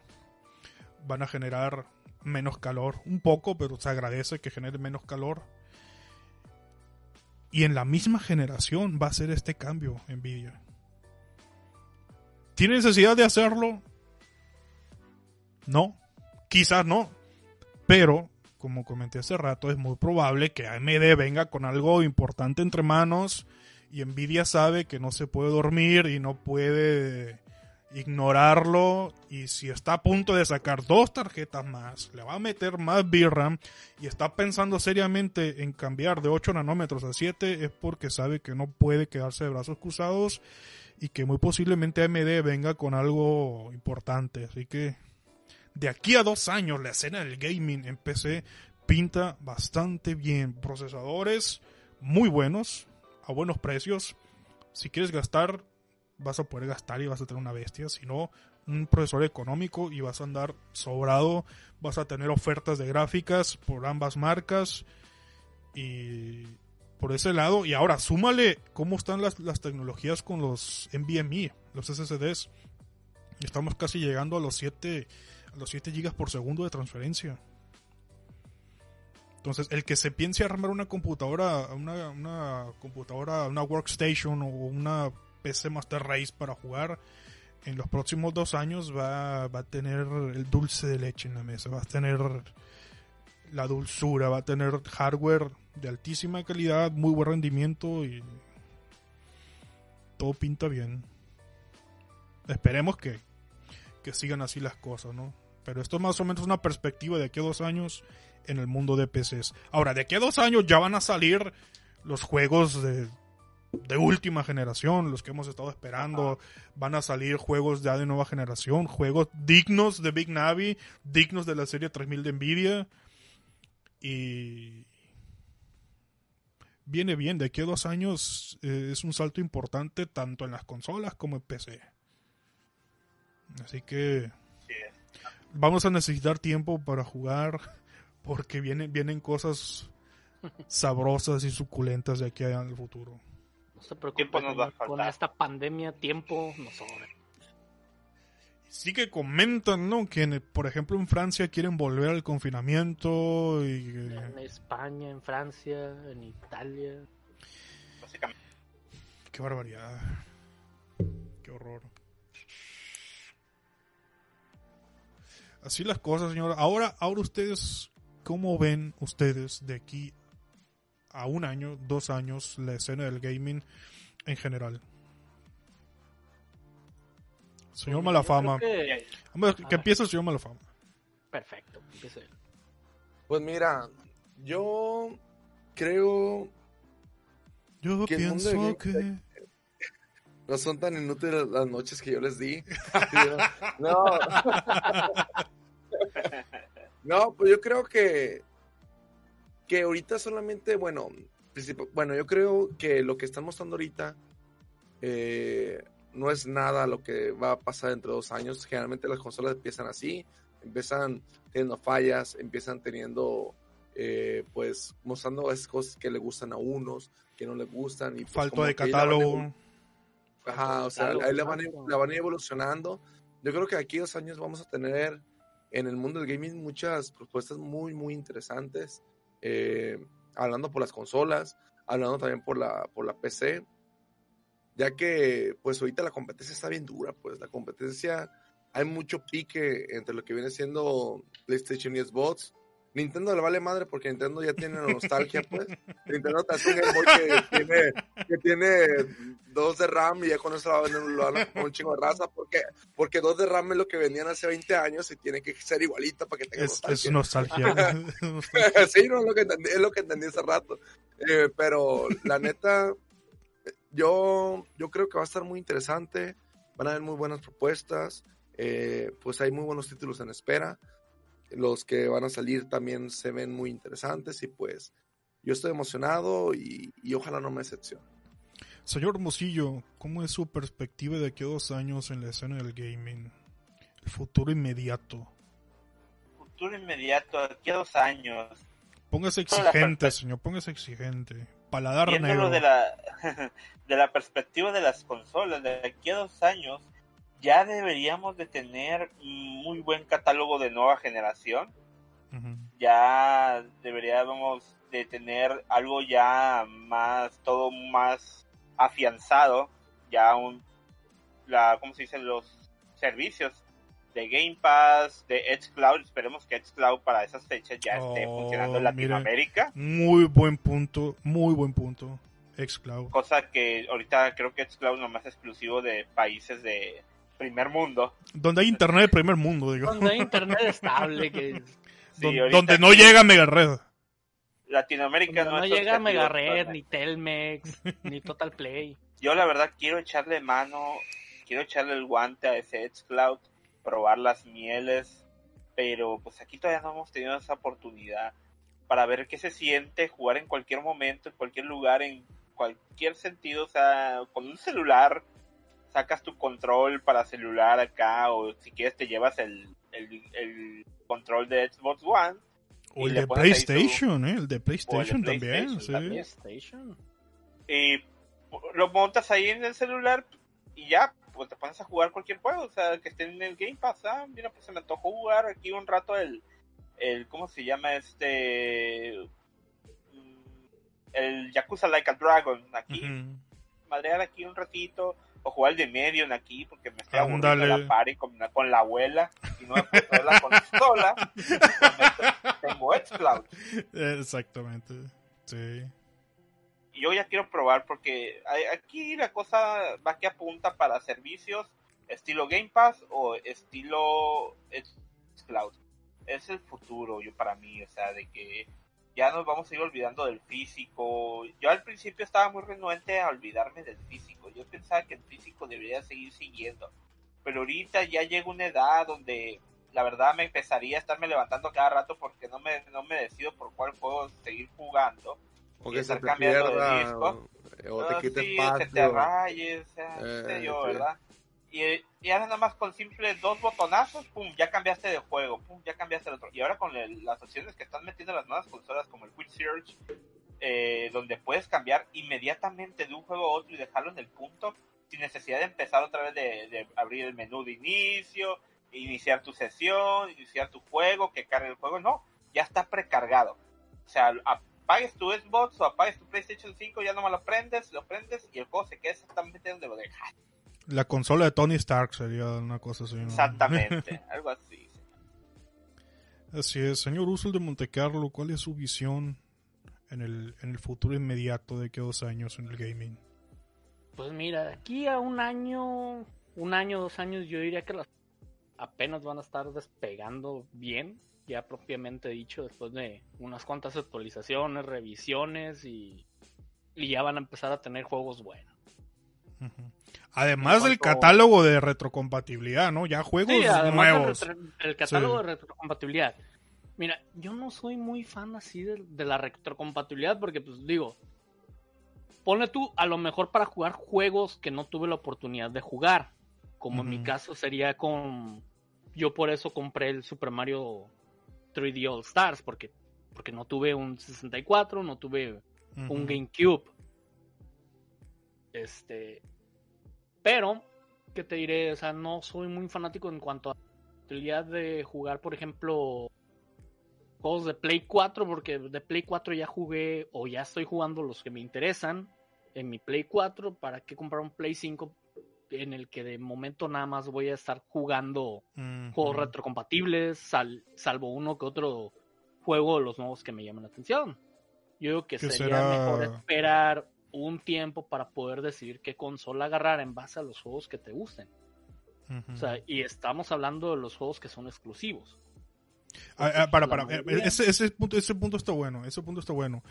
van a generar menos calor, un poco, pero se agradece que genere menos calor. Y en la misma generación va a ser este cambio Nvidia. ¿Tiene necesidad de hacerlo? No, quizás no, pero como comenté hace rato, es muy probable que AMD venga con algo importante entre manos y Nvidia sabe que no se puede dormir y no puede ignorarlo y si está a punto de sacar dos tarjetas más, le va a meter más VRAM y está pensando seriamente en cambiar de 8 nanómetros a 7 es porque sabe que no puede quedarse de brazos cruzados y que muy posiblemente AMD venga con algo importante, así que de aquí a dos años la escena del gaming en PC pinta bastante bien. Procesadores muy buenos, a buenos precios. Si quieres gastar, vas a poder gastar y vas a tener una bestia. Si no, un procesador económico y vas a andar sobrado. Vas a tener ofertas de gráficas por ambas marcas. Y por ese lado. Y ahora, súmale cómo están las, las tecnologías con los NVMe, los SSDs. Estamos casi llegando a los 7 a los 7 GB por segundo de transferencia. Entonces, el que se piense armar una computadora, una computadora, una workstation o una PC Master Race para jugar, en los próximos dos años va, a tener el dulce de leche en la mesa, va a tener la dulzura, va a tener hardware de altísima calidad, muy buen rendimiento y todo pinta bien. Esperemos que, que sigan así las cosas, ¿no? Pero esto es más o menos una perspectiva de aquí a dos años en el mundo de PCs. Ahora, de aquí a dos años ya van a salir los juegos de, de última generación, los que hemos estado esperando. Van a salir juegos ya de nueva generación, juegos dignos de Big Navi, dignos de la serie 3000 de Nvidia. Y viene bien, de aquí a dos años eh, es un salto importante tanto en las consolas como en PC. Así que vamos a necesitar tiempo para jugar porque vienen, vienen cosas [laughs] sabrosas y suculentas de aquí al futuro. No se preocupe, Tiempo nos va a con esta pandemia tiempo nos sobra. Sí que comentan, ¿no? Que, en- por ejemplo, en Francia quieren volver al confinamiento y... eh, En España, en Francia, en Italia. básicamente. Qué barbaridad. Qué horror. así las cosas, señor. Ahora, ahora ustedes, ¿cómo ven ustedes de aquí a un año, dos años, la escena del gaming en general? Señor Malafama. que- Vamos, que empiece el señor Malafama. Perfecto, empieza él. Pues mira, yo creo Yo Que el mundo pienso que... [laughs] no son tan inútiles las noches que yo les di. [laughs] [laughs] no. no, pues yo creo que que ahorita solamente, bueno, bueno, yo creo que lo que están mostrando ahorita eh, no es nada lo que va a pasar dentro de dos años. Generalmente las consolas empiezan así, empiezan teniendo fallas, empiezan teniendo, eh, pues, mostrando esas cosas que le gustan a unos, que no les gustan. Y pues, Falta de catálogo. Ajá, o sea, ahí la van, la van a ir evolucionando. Yo creo que aquí dos años vamos a tener en el mundo del gaming muchas propuestas muy, muy interesantes. Eh, hablando por las consolas, hablando también por la, por la PC. Ya que, pues ahorita la competencia está bien dura, pues la competencia, hay mucho pique entre lo que viene siendo PlayStation y Xbox. Nintendo le vale madre porque Nintendo ya tiene nostalgia, [laughs] pues. Nintendo te hace un Game Boy que tiene, que tiene dos de RAM y ya con eso lo van a- lo van a poner un chingo de raza. Porque, porque dos de RAM es lo que vendían hace 20 años y tiene que ser igualita para que tenga Es, es nostalgia. nostalgia. Nostalgia. [laughs] sí, no, es lo que entendí, es lo que entendí hace rato. Eh, pero la neta, yo, yo creo que va a estar muy interesante. Van a haber muy buenas propuestas. eh, pues hay muy buenos títulos en espera. Los que van a salir también se ven muy interesantes y pues yo estoy emocionado y, y ojalá no me decepcione. Señor Mosillo, ¿cómo es su perspectiva de aquí a dos años en la escena del gaming? El futuro inmediato. Futuro inmediato, aquí a dos años. Póngase exigente, señor, póngase exigente. Paladar Viéndolo negro. de la, [laughs] de la perspectiva de las consolas, de aquí a dos años, ya deberíamos de tener muy buen catálogo de nueva generación. Ya deberíamos de tener algo ya más, todo más afianzado. Ya un, la, ¿cómo se dice? Los servicios de Game Pass, de Xcloud. Esperemos que Xcloud para esas fechas ya esté Oh, funcionando en mira. Latinoamérica. Muy buen punto, muy buen punto. Xcloud. cosa que ahorita creo que Xcloud nomás es exclusivo de países de primer mundo. Donde hay internet de primer mundo, digo. Donde hay internet [laughs] estable, que Sí, donde no llega Mega Red. Latinoamérica donde no, no llega Megared, ni Telmex, [laughs] ni Total Play. Yo la verdad quiero echarle mano, quiero echarle el guante a ese Xcloud, probar las mieles, pero pues aquí todavía no hemos tenido esa oportunidad para ver qué se siente jugar en cualquier momento, en cualquier lugar, en cualquier sentido, o sea, con un celular sacas tu control para celular acá o si quieres te llevas el, el, el control de Xbox One O Y el de PlayStation, ¿eh? El de PlayStation, PlayStation también, sí. también. PlayStation. y lo montas ahí en el celular y ya, pues te pones a jugar cualquier juego, o sea, que esté en el Game Pass, ah, mira, pues se me antojó jugar aquí un rato el, el ¿cómo se llama este? Mm, El Yakuza Like a Dragon, aquí, madrear aquí un ratito, o jugar de Medium aquí, porque me estoy aburriendo Ándale. de la party con, la- con la abuela, y no me puedo la consola, tengo Xcloud. Exactamente. Sí. Y yo ya quiero probar porque aquí la cosa va que apunta para servicios estilo Game Pass o estilo Cloud. Es el futuro yo para mí, o sea, de que ya nos vamos a ir olvidando del físico. Yo al principio estaba muy renuente a olvidarme del físico. Yo pensaba que el físico debería seguir siguiendo. Pero ahorita ya llega una edad donde la verdad me empezaría a estarme levantando cada rato porque no me, no me decido por cuál puedo seguir jugando. O Y se estar te cambiando de disco. o, o te Ah, quite sí, espacio. se te rayes, o sea, Eh, yo, sí. Y, y ahora nada más con simples dos botonazos, pum, ya cambiaste de juego, pum, ya cambiaste el otro. Y ahora con el- las opciones que están metiendo las nuevas consolas como el Quick Search, eh, donde puedes cambiar inmediatamente de un juego a otro y dejarlo en el punto, sin necesidad de empezar otra vez de, de abrir el menú de inicio, iniciar tu sesión, iniciar tu juego, que cargue el juego, no, ya está precargado. O sea, apagues tu Xbox o apagues tu PlayStation 5, ya no me lo prendes, lo prendes y el juego se queda exactamente donde lo dejas. La consola de Tony Stark sería una cosa así, ¿no? Exactamente, [laughs] algo así. Así es, señor Usul de Montecarlo, ¿cuál es su visión en el, en el futuro inmediato de que dos años en el gaming? Pues mira, de aquí a un año, un año, dos años, yo diría que las apenas van a estar despegando bien, ya propiamente dicho, después de unas cuantas actualizaciones, revisiones y, y ya van a empezar a tener juegos buenos. Ujú. Además del catálogo de retrocompatibilidad, ¿no? Ya juegos Sí, nuevos. el catálogo Sí. de retrocompatibilidad. Mira, yo no soy muy fan así de, de la retrocompatibilidad porque, pues digo, pone tú a lo mejor para jugar juegos que no tuve la oportunidad de jugar. Como en mi caso sería con. Yo por eso compré el Super Mario 3D All Stars porque, porque no tuve un 64, no tuve un. GameCube. Este. Pero, ¿qué te diré? O sea, no soy muy fanático en cuanto a la utilidad de jugar, por ejemplo, juegos de Play 4, porque de Play 4 ya jugué o ya estoy jugando los que me interesan en mi Play 4. ¿Para qué comprar un Play 5 en el que de momento nada más voy a estar jugando juegos retrocompatibles, sal- salvo uno que otro juego de los nuevos que me llaman la atención. Yo creo que ¿Qué sería será? mejor esperar un tiempo para poder decidir qué consola agarrar en base a los juegos que te gusten. O sea, y estamos hablando de los juegos que son exclusivos. Ah, ah, para, para. mayoría- Ese, ese, punto, ese punto está bueno. Ese punto está bueno.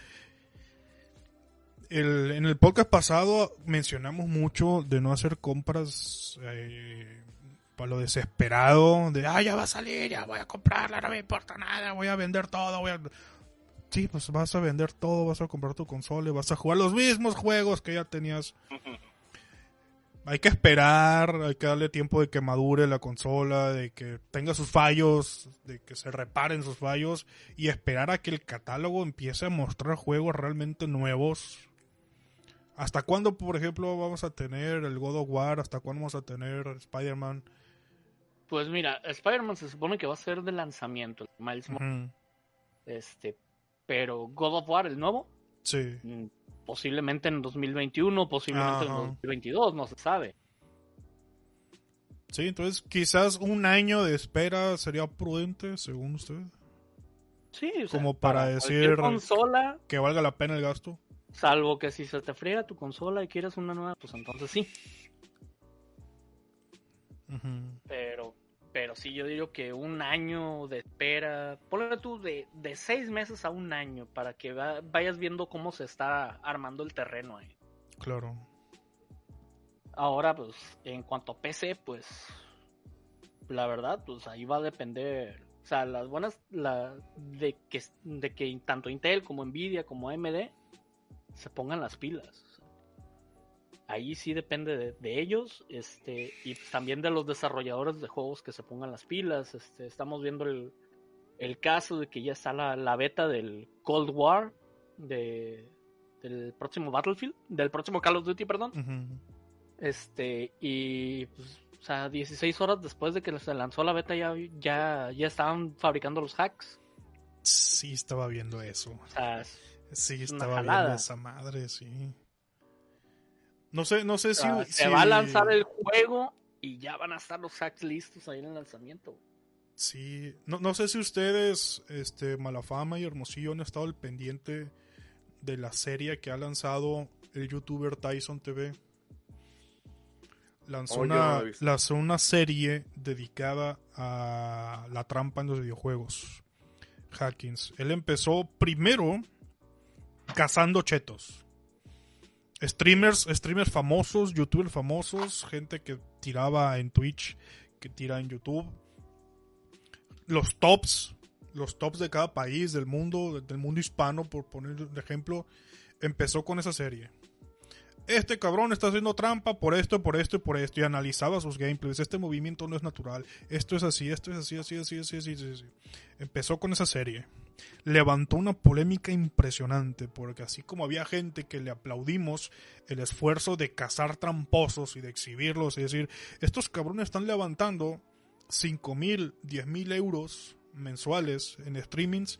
El- en el podcast pasado mencionamos mucho de no hacer compras eh, para lo desesperado. De, ah, ya va a salir, ya voy a comprarla, no me importa nada, voy a vender todo. Voy a... Sí, pues vas a vender todo, vas a comprar tu consola y vas a jugar los mismos juegos que ya tenías. Hay que esperar, hay que darle tiempo de que madure la consola, de que tenga sus fallos, de que se reparen sus fallos y esperar a que el catálogo empiece a mostrar juegos realmente nuevos. ¿Hasta cuándo, por ejemplo, vamos a tener el God of War? ¿Hasta cuándo vamos a tener Spider-Man? Pues mira, Spider-Man se supone que va a ser de lanzamiento, Miles Morales, Ujú, este, pero God of War, el nuevo, Sí. mm, posiblemente en 2021, posiblemente en Ajá. 2022, no se sabe. Sí, entonces quizás un año de espera sería prudente, según usted, Sí, o sea, Como para decir- consola, que valga la pena el gasto. salvo que si se te friega tu consola y quieres una nueva, pues entonces sí. Ujú. Pero, pero sí, yo digo que un año de espera, ponle tú de, de seis meses a un año para que va- vayas viendo cómo se está armando el terreno ahí. Claro. Ahora, pues, en cuanto a PC, pues, la verdad, pues ahí va a depender. O sea, las buenas, la, de que, de que tanto Intel como Nvidia como AMD se pongan las pilas. Ahí sí depende de, de ellos, este, y también de los desarrolladores de juegos que se pongan las pilas. Este, estamos viendo el, el caso de que ya está la, la beta del Cold War, de, del próximo Battlefield, del próximo Call of Duty, perdón. Este, y pues, o sea, 16 horas después de que se lanzó la beta ya, ya, ya estaban fabricando los hacks. Sí, estaba viendo eso. O sea, es- Sí, estaba viendo esa madre, sí. No sé, no sé o si, se si- va a lanzar el juego y ya van a estar los hacks listos ahí en el lanzamiento. Sí, no, no sé si ustedes, este, Malafama y Hermosillo, han estado al pendiente de la serie que ha lanzado el youtuber Tyson TV. Lanzó, Oh, una, lanzó una serie dedicada a la trampa en los videojuegos. Hackings. Él empezó primero cazando chetos. Streamers, streamers famosos, youtubers famosos, gente que tiraba en Twitch, que tira en YouTube. Los tops, los tops de cada país del mundo, del mundo hispano, por poner un ejemplo, empezó con esa serie. Este cabrón está haciendo trampa por esto, por esto y por esto. Y analizaba sus gameplays. Este movimiento no es natural. Esto es así, esto es así, así, así, así, así, así, así. Empezó con esa serie. Levantó una polémica impresionante. Porque así como había gente que le aplaudimos el esfuerzo de cazar tramposos y de exhibirlos y decir, estos cabrones están levantando 5 mil, 10 mil euros mensuales en streamings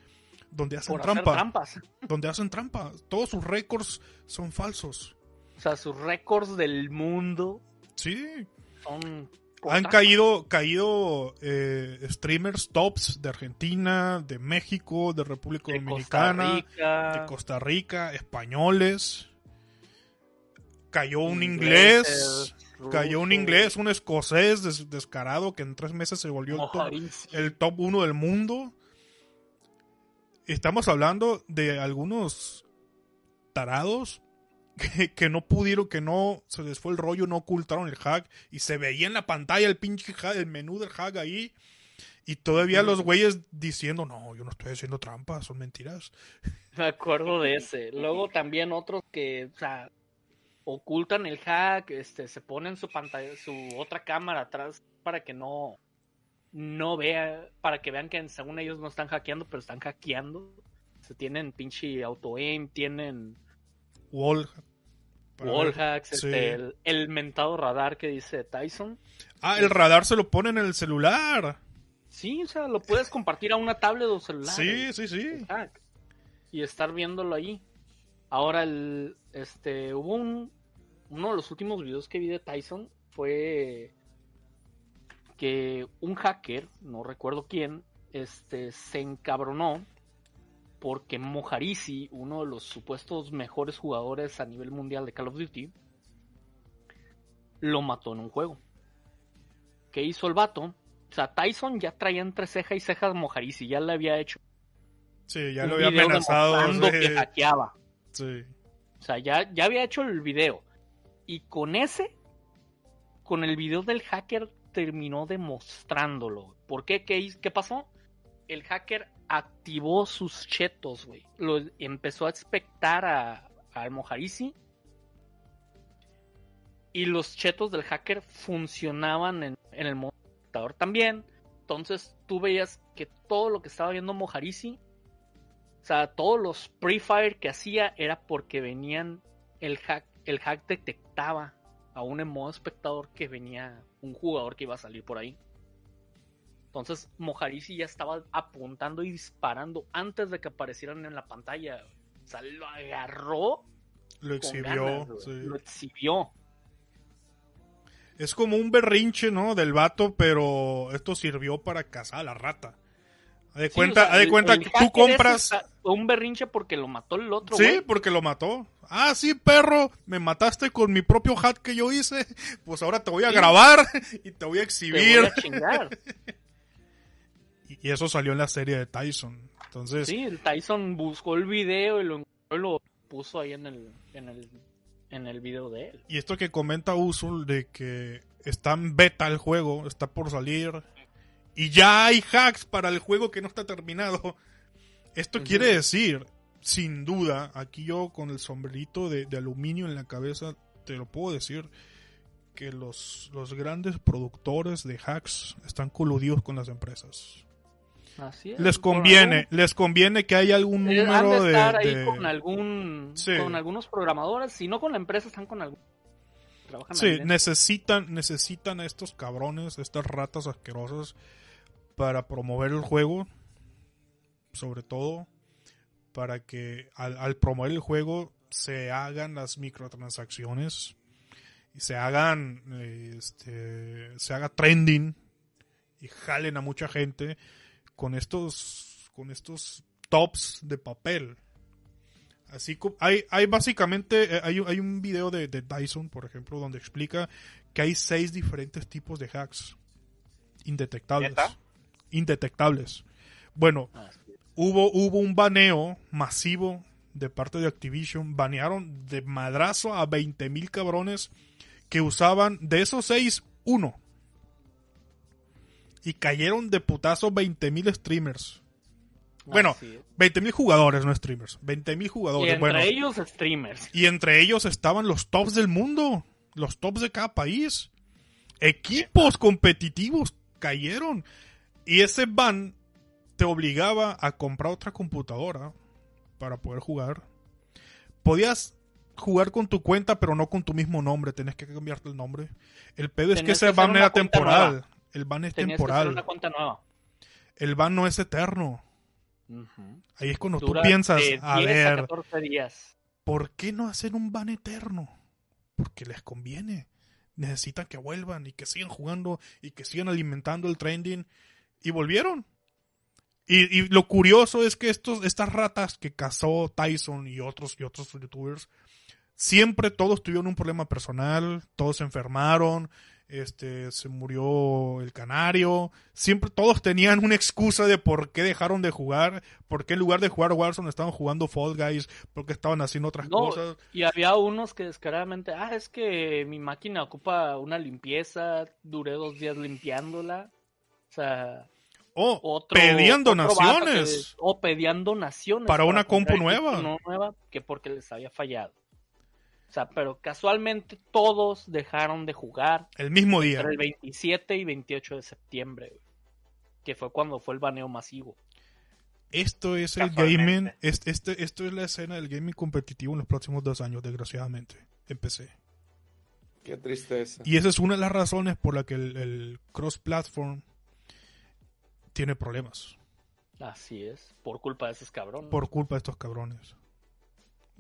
donde hacen Por trampa. trampas. [laughs] Donde hacen trampa. Todos sus récords son falsos. O sea, sus récords del mundo Sí, son Han caído, caído eh, streamers tops de Argentina, de México, de República de Dominicana, Costa Rica, de Costa Rica, españoles. Cayó un inglés, cayó un inglés, un escocés des- descarado que en tres meses se volvió el top, mojarísimo. el top uno del mundo. Estamos hablando de algunos tarados que, que no pudieron, que no se les fue el rollo, no ocultaron el hack y se veía en la pantalla el pinche hack, el menú del hack ahí. Y todavía los güeyes diciendo, no, yo no estoy haciendo trampas, son mentiras. [laughs] Me acuerdo de ese. Luego también otros que, o sea, ocultan el hack, este, se ponen su pantalla, su otra cámara atrás para que no, no vea, para que vean que según ellos no están hackeando, pero están hackeando. Se tienen pinche auto aim, tienen Wall. Para wall ver. hacks, sí. este, el, el mentado radar que dice Tyson. Ah, el radar se lo ponen en el celular. Sí, o sea, lo puedes compartir a una tablet o celular. Sí, sí, sí. y estar viéndolo ahí. Ahora el este hubo un uno de los últimos videos que vi de Tyson fue que un hacker, no recuerdo quién, este se encabronó porque Mojarisi, uno de los supuestos mejores jugadores a nivel mundial de Call of Duty, lo mató en un juego. ¿Qué hizo el vato? O sea, Tyson ya traía entre ceja y cejas Mojarisi, ya le había hecho Sí, ya lo había amenazado. sí. que hackeaba. Sí. O sea, ya, ya había hecho el video. Y con ese, con el video del hacker, terminó demostrándolo. ¿Por qué? ¿Qué, qué pasó? El hacker activó sus chetos, güey. Lo empezó a expectar a, al Mojarisi. Y los chetos del hacker funcionaban en, en el modo espectador también. Entonces tú veías que todo lo que estaba viendo Mojarisi o sea, todos los pre-fire que hacía era porque venían el hack, el hack detectaba aún en modo espectador que venía un jugador que iba a salir por ahí. Entonces Mojarisi ya estaba apuntando y disparando antes de que aparecieran en la pantalla. O sea, lo agarró, Lo exhibió. ganas, güey. sí. lo exhibió. Es como un berrinche, ¿no? Del vato, pero esto sirvió para cazar a la rata. De Sí, cuenta, o sea, de el- cuenta el que tú compras. un berrinche porque lo mató el otro, Sí, porque lo mató. Ah, sí, perro, me mataste con mi propio hack que yo hice. Pues ahora te voy a Sí. grabar y te voy a Te exhibir. voy a chingar. [laughs] Y eso salió en la serie de Tyson. Entonces, Sí, el Tyson buscó el video y lo, puso ahí en el, en el, en el video de él. y esto que comenta Usul de que está en beta el juego, está por salir. Y ya hay hacks para el juego que no está terminado. Esto quiere decir, sin duda, aquí yo con el sombrerito de, de aluminio en la cabeza, te lo puedo decir, que los, los grandes productores de hacks están coludidos con las empresas. Así es. Les conviene, les conviene que haya algún eh, han número de de... estar ahí de- con algún, Sí. con algunos programadores, si no con la empresa, están con algún, trabajan Sí, ahí necesitan, necesitan a estos cabrones, estas ratas asquerosas para promover el juego, sobre todo para que al, al promover el juego se hagan las microtransacciones y se hagan, este, se haga trending y jalen a mucha gente con estos, con estos tops de papel. Así como hay, hay básicamente, eh, hay, un- hay un video de, de Dyson, por ejemplo, donde explica que hay seis diferentes tipos de hacks indetectables. ¿Neta? Indetectables. Bueno, es. hubo, hubo un baneo masivo de parte de Activision. Banearon de madrazo a 20.000 cabrones que usaban de esos seis, uno. Y cayeron de putazo 20.000 streamers. Bueno, Así es. 20.000 jugadores, no streamers. 20.000 y jugadores. entre bueno, ellos streamers. y entre ellos estaban los tops del mundo, los tops de cada país. Equipos competitivos cayeron. Y ese ban te obligaba a comprar otra computadora para poder jugar. Podías jugar con tu cuenta, pero no con tu mismo nombre. Tenés que cambiarte el nombre. El pedo es que ese que ban era temporal. nueva. El ban es Tenías que hacer temporal. una cuenta nueva. El ban no es eterno. Ujú. Ahí es cuando Dura tú piensas, de a 10 ver, 14 días. ¿por qué no hacer un ban eterno? Porque les conviene. necesitan que vuelvan y que sigan jugando y que sigan alimentando el trending. Y volvieron. Y, y lo curioso es que estos, estas ratas que cazó Tyson y otros, y otros youtubers, siempre todos tuvieron un problema personal, todos se enfermaron, este, se murió el canario, siempre todos tenían una excusa de por qué dejaron de jugar, por qué en lugar de jugar Warzone estaban jugando Fall Guys, porque estaban haciendo otras No, cosas. y había unos que descaradamente, ah, es que mi máquina ocupa una limpieza, duré dos días limpiándola. O sea, O otro. pedían donaciones. o pedían donaciones. Para una compu nueva. nueva que porque les había fallado. O sea, pero casualmente todos dejaron de jugar El mismo día. entre el 27 y 28 de septiembre, que fue cuando fue el baneo masivo. Esto es el gaming, es- este, esto es la escena del gaming competitivo en los próximos dos años, desgraciadamente, en PC. Qué tristeza. Y esa es una de las razones por la que el, el cross-platform tiene problemas. Así es, por culpa de esos cabrones. por culpa de estos cabrones.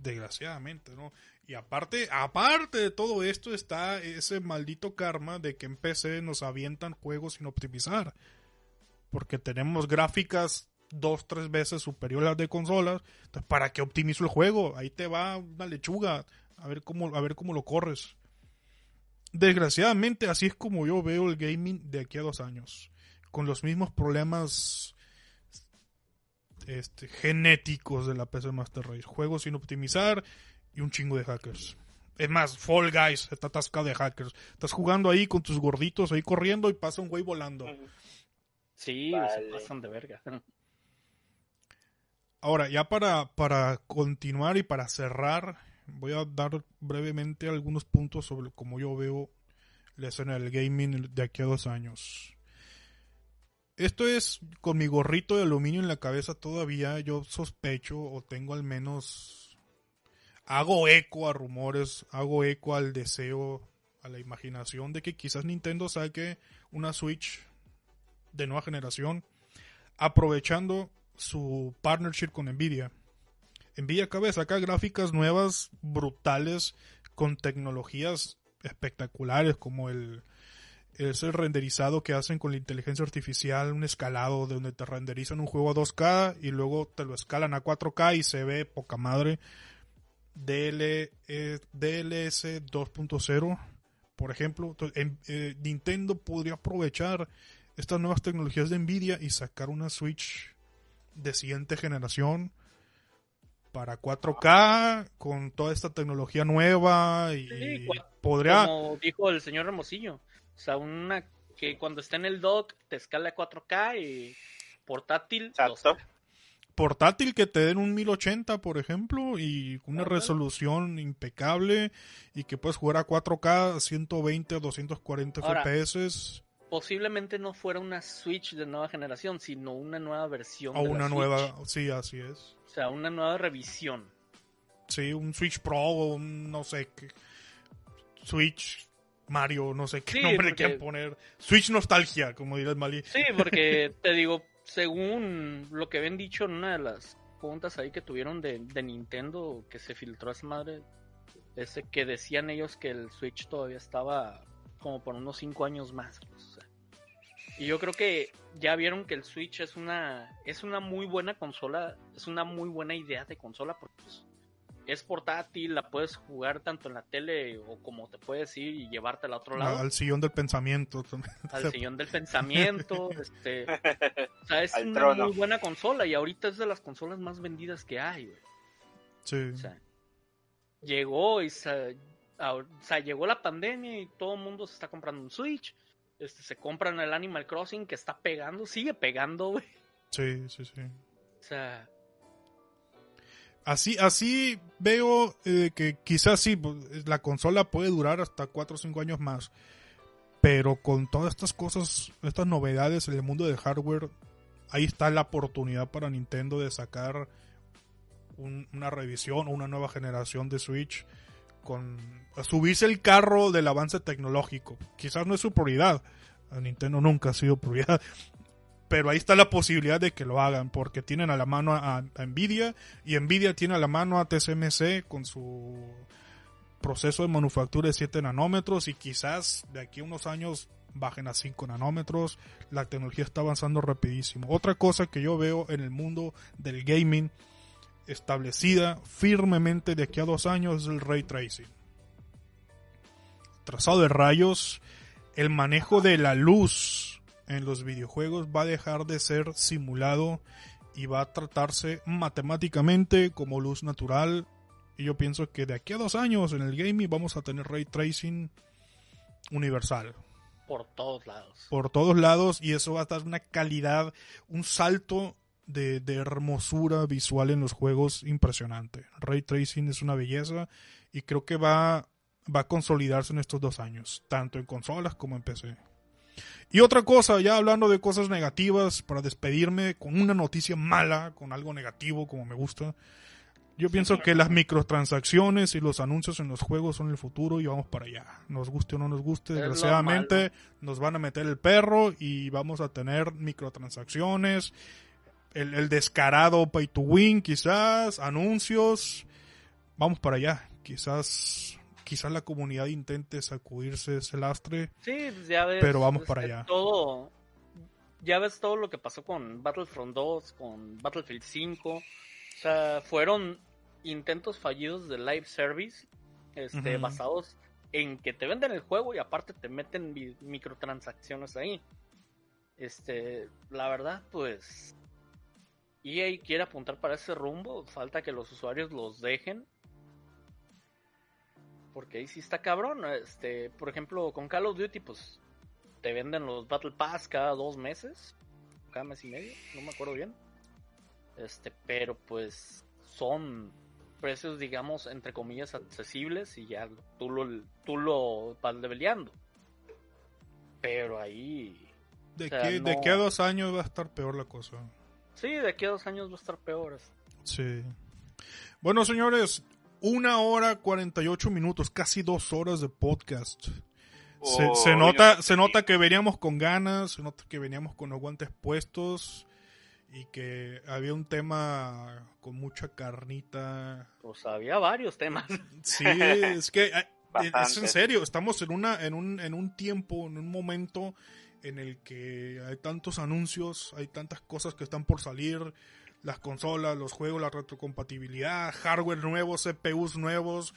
Desgraciadamente, ¿no? Y aparte, aparte de todo esto está ese maldito karma de que en PC nos avientan juegos sin optimizar. Porque tenemos gráficas dos, tres veces superiores a las de consolas. Entonces, ¿para qué optimizo el juego? Ahí te va una lechuga. A ver cómo, a ver cómo lo corres. Desgraciadamente, así es como yo veo el gaming de aquí a dos años. Con los mismos problemas este, genéticos de la PC Master Race. Juegos sin optimizar y un chingo de hackers. Es más, Fall Guys está atascado de hackers. Estás jugando ahí con tus gorditos ahí corriendo y pasa un güey volando. Sí, Vale. se pasan de verga. Ahora, ya para, para continuar y para cerrar, voy a dar brevemente algunos puntos sobre cómo yo veo la escena del gaming de aquí a dos años. Esto es con mi gorrito de aluminio en la cabeza todavía. Yo sospecho o tengo al menos. Hago eco a rumores, hago eco al deseo, a la imaginación de que quizás Nintendo saque una Switch de nueva generación, aprovechando su partnership con Nvidia. Nvidia acaba de sacar gráficas nuevas, brutales, con tecnologías espectaculares como el ese renderizado que hacen con la inteligencia artificial, un escalado de donde te renderizan un juego a 2K y luego te lo escalan a 4K y se ve poca madre. DL, eh, DLS 2.0, por ejemplo. Entonces, en- eh, Nintendo podría aprovechar estas nuevas tecnologías de Nvidia y sacar una Switch de siguiente generación para 4K con toda esta tecnología nueva y Sí, podría Como dijo el señor Hermosillo. O sea, una que cuando está en el dock te escala a 4K y portátil. Exacto. 2K. portátil que te den un 1080, por ejemplo, y una resolución impecable y que puedes jugar a 4K, 120 o 240 Ahora, FPS Posiblemente no fuera una Switch de nueva generación, sino una nueva versión. o de la una Switch. nueva, sí, así es. O sea, una nueva revisión. Sí, un Switch Pro o un no sé qué Switch Mario, no sé qué Sí, nombre porque- quieren poner. Switch Nostalgia, como dirá el Mali. Sí, porque [laughs] te digo, según lo que habían dicho en una de las preguntas ahí que tuvieron de, de Nintendo, que se filtró esa madre, ese que decían ellos que el Switch todavía estaba como por unos 5 años más. pues, o sea. Y yo creo que ya vieron que el Switch es una es una muy buena consola, es una muy buena idea de consola porque pues, es portátil, la puedes jugar tanto en la tele o como te puedes ir y llevártela a otro lado Al sillón del pensamiento. [laughs] al sillón del pensamiento, [laughs] este, o sea, es Al una trono. muy buena consola y ahorita es de las consolas más vendidas que hay, güey. Sí. O sea, llegó y se- a- o sea, llegó la pandemia y todo el mundo se está comprando un Switch. Este, se compran el Animal Crossing que está pegando, sigue pegando, güey. Sí, sí, sí. O sea, Así, así veo eh, que quizás sí, pues, la consola puede durar hasta 4 o 5 años más. Pero con todas estas cosas, estas novedades en el mundo del hardware, ahí está la oportunidad para Nintendo de sacar un- una revisión o una nueva generación de Switch con subirse el carro del avance tecnológico. Quizás no es su prioridad. Nintendo nunca ha sido prioridad. Pero ahí está la posibilidad de que lo hagan, porque tienen a la mano a, Nvidia y Nvidia tiene a la mano a TSMC con su proceso de manufactura de 7 nanómetros y quizás de aquí a unos años bajen a 5 nanómetros. La tecnología está avanzando rapidísimo. Otra cosa que yo veo en el mundo del gaming establecida firmemente de aquí a dos años es el ray tracing. Trazado de rayos, el manejo de la luz en los videojuegos va a dejar de ser simulado y va a tratarse matemáticamente como luz natural. Y yo pienso que de aquí a dos años en el gaming vamos a tener ray tracing universal. Por todos lados. Por todos lados y eso va a dar una calidad, un salto de, de, hermosura visual en los juegos impresionante. Ray Tracing es una belleza y creo que va, va a consolidarse en estos dos años, tanto en consolas como en PC. Y otra cosa, ya hablando de cosas negativas, para despedirme con una noticia mala, con algo negativo como me gusta. Yo pienso que las microtransacciones y los anuncios en los juegos son el futuro y vamos para allá. Nos guste o no nos guste, desgraciadamente nos van a meter el perro y vamos a tener microtransacciones el, el, descarado pay to win, quizás, anuncios. Vamos para allá. Quizás, quizás la comunidad intente sacudirse ese lastre. Sí, pues ya ves. Pero vamos para allá. Todo, ya ves todo lo que pasó con Battlefront 2, con Battlefield 5. O sea, fueron intentos fallidos de live service, este, basados en que te venden el juego y aparte te meten mi- microtransacciones ahí. Este, la verdad, pues EA quiere apuntar para ese rumbo, falta que los usuarios los dejen. Porque ahí sí está cabrón. Este, por ejemplo, con Call of Duty, pues te venden los Battle Pass cada dos meses, cada mes y medio, no me acuerdo bien. Este, pero pues son precios, digamos, entre comillas, accesibles y ya tú lo, tú lo vas leveleando. Pero ahí, De, O sea, que, de que a dos años va a estar peor la cosa. sí, de aquí a dos años va a estar peor. Sí. Bueno, señores, una hora 48 minutos, casi dos horas de podcast. Se, Oh, se yo nota, no se nota que veníamos con ganas, se nota que veníamos con los guantes puestos y que había un tema con mucha carnita. Pues había varios temas. Sí, es que eh, es en serio, estamos en una, en un, en un tiempo, en un momento en el que hay tantos anuncios, hay tantas cosas que están por salir, las consolas, los juegos, la retrocompatibilidad, hardware nuevo, CPUs nuevos,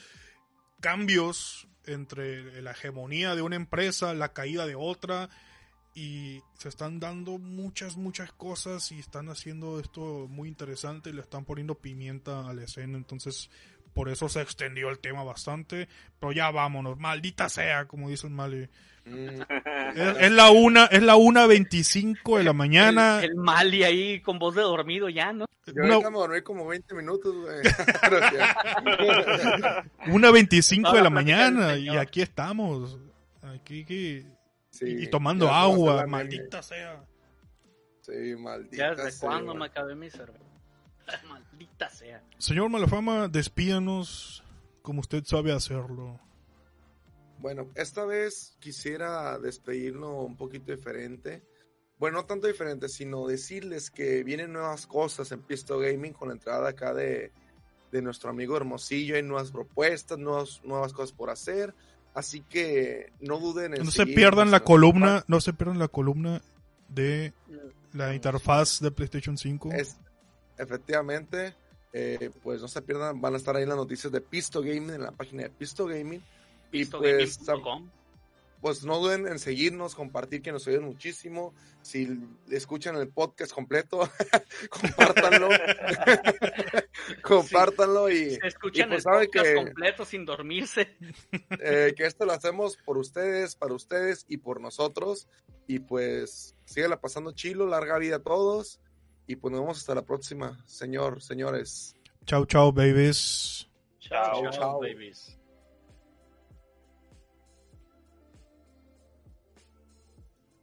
cambios entre la hegemonía de una empresa, la caída de otra, y se están dando muchas, muchas cosas y están haciendo esto muy interesante y le están poniendo pimienta a la escena, entonces por eso se extendió el tema bastante, pero ya vámonos, maldita sea, como dice el Mali. Es, es la una, es la una veinticinco de la mañana. El, el Mali ahí con voz de dormido ya, ¿no? Yo Una- ahorita me dormí como 20 minutos, güey. [laughs] Una 25 de la mañana y aquí estamos. Aquí Sí, y, y tomando agua, maldita sea. Sí, maldita Ya desde sea, cuándo me acabé mi cerveza. Maldita sea. Señor Malafama, despídanos como usted sabe hacerlo. Bueno, esta vez quisiera despedirlo un poquito diferente. Bueno, no tanto diferente, sino decirles que vienen nuevas cosas en Pisto Gaming con la entrada acá de, de nuestro amigo Hermosillo. Hay nuevas propuestas, nuevas, nuevas cosas por hacer. Así que no duden en No se pierdan la columna, no se pierdan la columna de la interfaz de PlayStation 5. Es, efectivamente, eh, pues no se pierdan, van a estar ahí las noticias de Pisto Gaming en la página de Pisto Gaming. Y pues, pues no duden en seguirnos, compartir, que nos ayuden muchísimo. Si escuchan el podcast completo, [laughs] compártanlo. [laughs] compártanlo y Se escuchan y pues el sabe podcast que- completo sin dormirse. [laughs] eh, que esto lo hacemos por ustedes, para ustedes y por nosotros. Y pues síguela pasando chilo, larga vida a todos. Y pues nos vemos hasta la próxima, señor, señores. Chao, chao, babies. Chao, chao. babies.